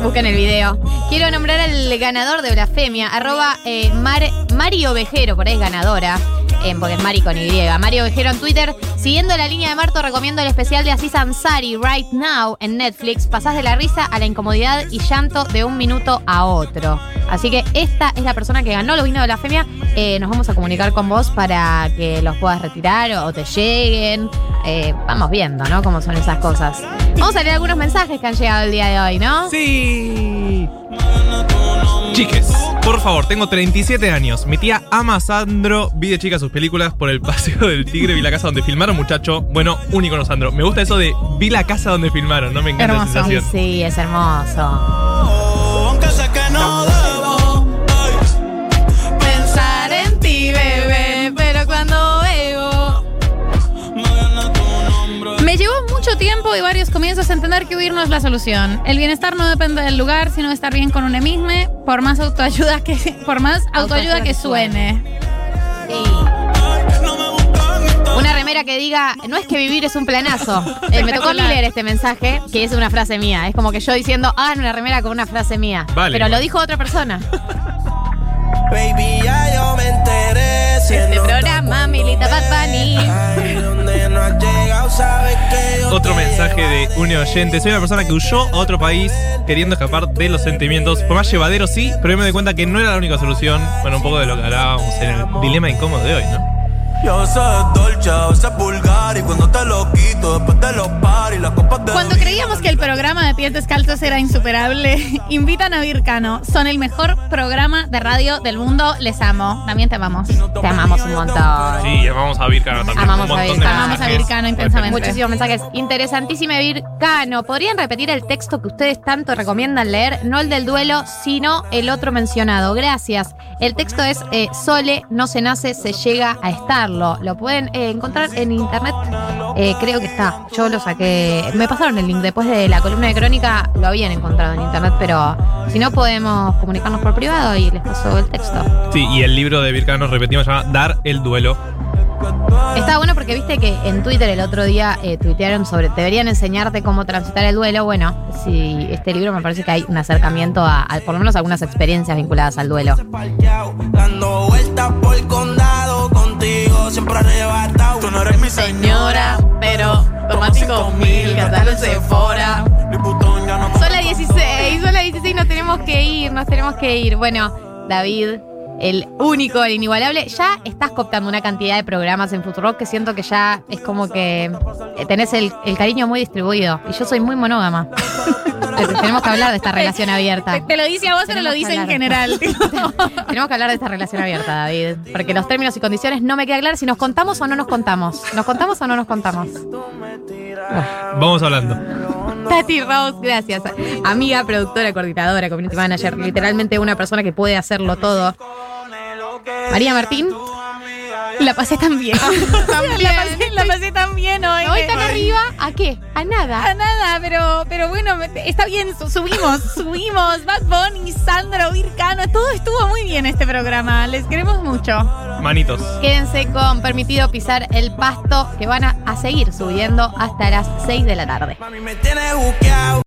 C: Busquen el video. Quiero nombrar al ganador de Blasfemia, arroba eh, Mar- Mario Vejero, por ahí es ganadora. Eh, porque es Mari con Y. Mario Vejero en Twitter. Siguiendo la línea de Marto, recomiendo el especial de Aziz Ansari, Right Now, en Netflix. Pasás de la risa a la incomodidad y llanto de un minuto a otro. Así que esta es la persona que ganó los vinos de Blasfemia. Eh, nos vamos a comunicar con vos para que los puedas retirar o te lleguen. Eh, vamos viendo, ¿no? Cómo son esas cosas. Vamos a leer algunos mensajes que han llegado el día de hoy, ¿no?
D: Sí. Chiques, por favor, tengo 37 años. Mi tía ama a Sandro. Vi de chica sus películas por el paseo del tigre. Vi la casa donde filmaron, muchacho. Bueno, un icono Sandro. Me gusta eso de vi la casa donde filmaron. No me encanta
C: Hermoso.
D: sensación.
C: sí, es hermoso.
E: Tiempo y varios comienzos a entender que huir no es la solución. El bienestar no depende del lugar, sino de estar bien con uno mismo, por más autoayuda que, <laughs> por más autoayuda que suene.
C: Sí. Una remera que diga, no es que vivir es un planazo. Eh, me tocó a mí leer este mensaje, que es una frase mía. Es como que yo diciendo, ah, una remera con una frase mía.
D: Vale,
C: Pero lo dijo otra persona.
I: Baby, ya yo me enteré.
C: Este programa milita Bad Bunny.
D: Otro mensaje de un oyente. Soy una persona que huyó a otro país queriendo escapar de los sentimientos. Fue más llevadero, sí, pero me di cuenta que no era la única solución. Bueno, un poco de lo que hablábamos en el dilema incómodo de hoy, ¿no?
I: Yo soy dolce, a veces vulgar y cuando te lo quito después de los paris, las copas de
E: Cuando creíamos que el programa de Pies Descalzos era insuperable, <laughs> invitan a Vircano. Son el mejor programa de radio del mundo. Les amo. También te amamos.
C: Te amamos un montón.
D: Sí, amamos a Vircano también.
C: Amamos
D: un
C: a Vircano.
E: Amamos a. Vircano intensamente.
C: Muchísimos mensajes. Interesantísimo Vircano. ¿Podrían repetir el texto que ustedes tanto recomiendan leer? No el del duelo, sino el otro mencionado. Gracias. El texto es eh, Sole, no se nace, se llega a Lo pueden eh, encontrar en internet. Eh, creo que está. Yo lo saqué. Me pasaron el link después de la columna de crónica. Lo habían encontrado en internet, pero si no podemos comunicarnos por privado y les paso el texto.
D: Sí, y el libro de Vircano, repetimos, se llama Dar el duelo.
C: Está bueno porque viste que en Twitter el otro día eh, tuitearon sobre deberían enseñarte cómo transitar el duelo. Bueno, si este libro me parece que hay un acercamiento a, a por lo menos algunas experiencias vinculadas al duelo.
I: Dando vueltas por el condado siempre arrebatado. Tú no eres mi
E: Señora, pero toma 5 mil, gastalo en.
C: Son las 16, son las 16, nos tenemos que ir, nos tenemos que ir. Bueno, David, el único, el inigualable, ya estás cooptando una cantidad de programas en Futurock que siento que ya es como que eh, tenés el, el cariño muy distribuido. Y yo soy muy monógama. <laughs> Tenemos que hablar de esta relación abierta.
E: Te lo dice a vos, pero lo dice en general. <laughs>
C: Tenemos que hablar de esta relación abierta, David. Porque los términos y condiciones no me queda claro si nos contamos o no nos contamos. ¿Nos contamos o no nos contamos?
D: Vamos hablando.
C: Tati Rose, gracias. Amiga, productora, coordinadora, community manager, literalmente una persona que puede hacerlo todo. María Martín.
E: La pasé tan bien. <laughs> la, pasé, la pasé tan bien hoy.
C: Hoy tan arriba, ¿a qué? A nada.
E: A nada, pero, pero bueno, me- está bien, su- subimos, <laughs> subimos. Bad Bunny, Sandro, Vircano, todo estuvo muy bien este programa. Les queremos mucho.
D: Manitos.
C: Quédense con permitido pisar el pasto que van a, a seguir subiendo hasta las 6 de la tarde.
I: Me tienes buqueado.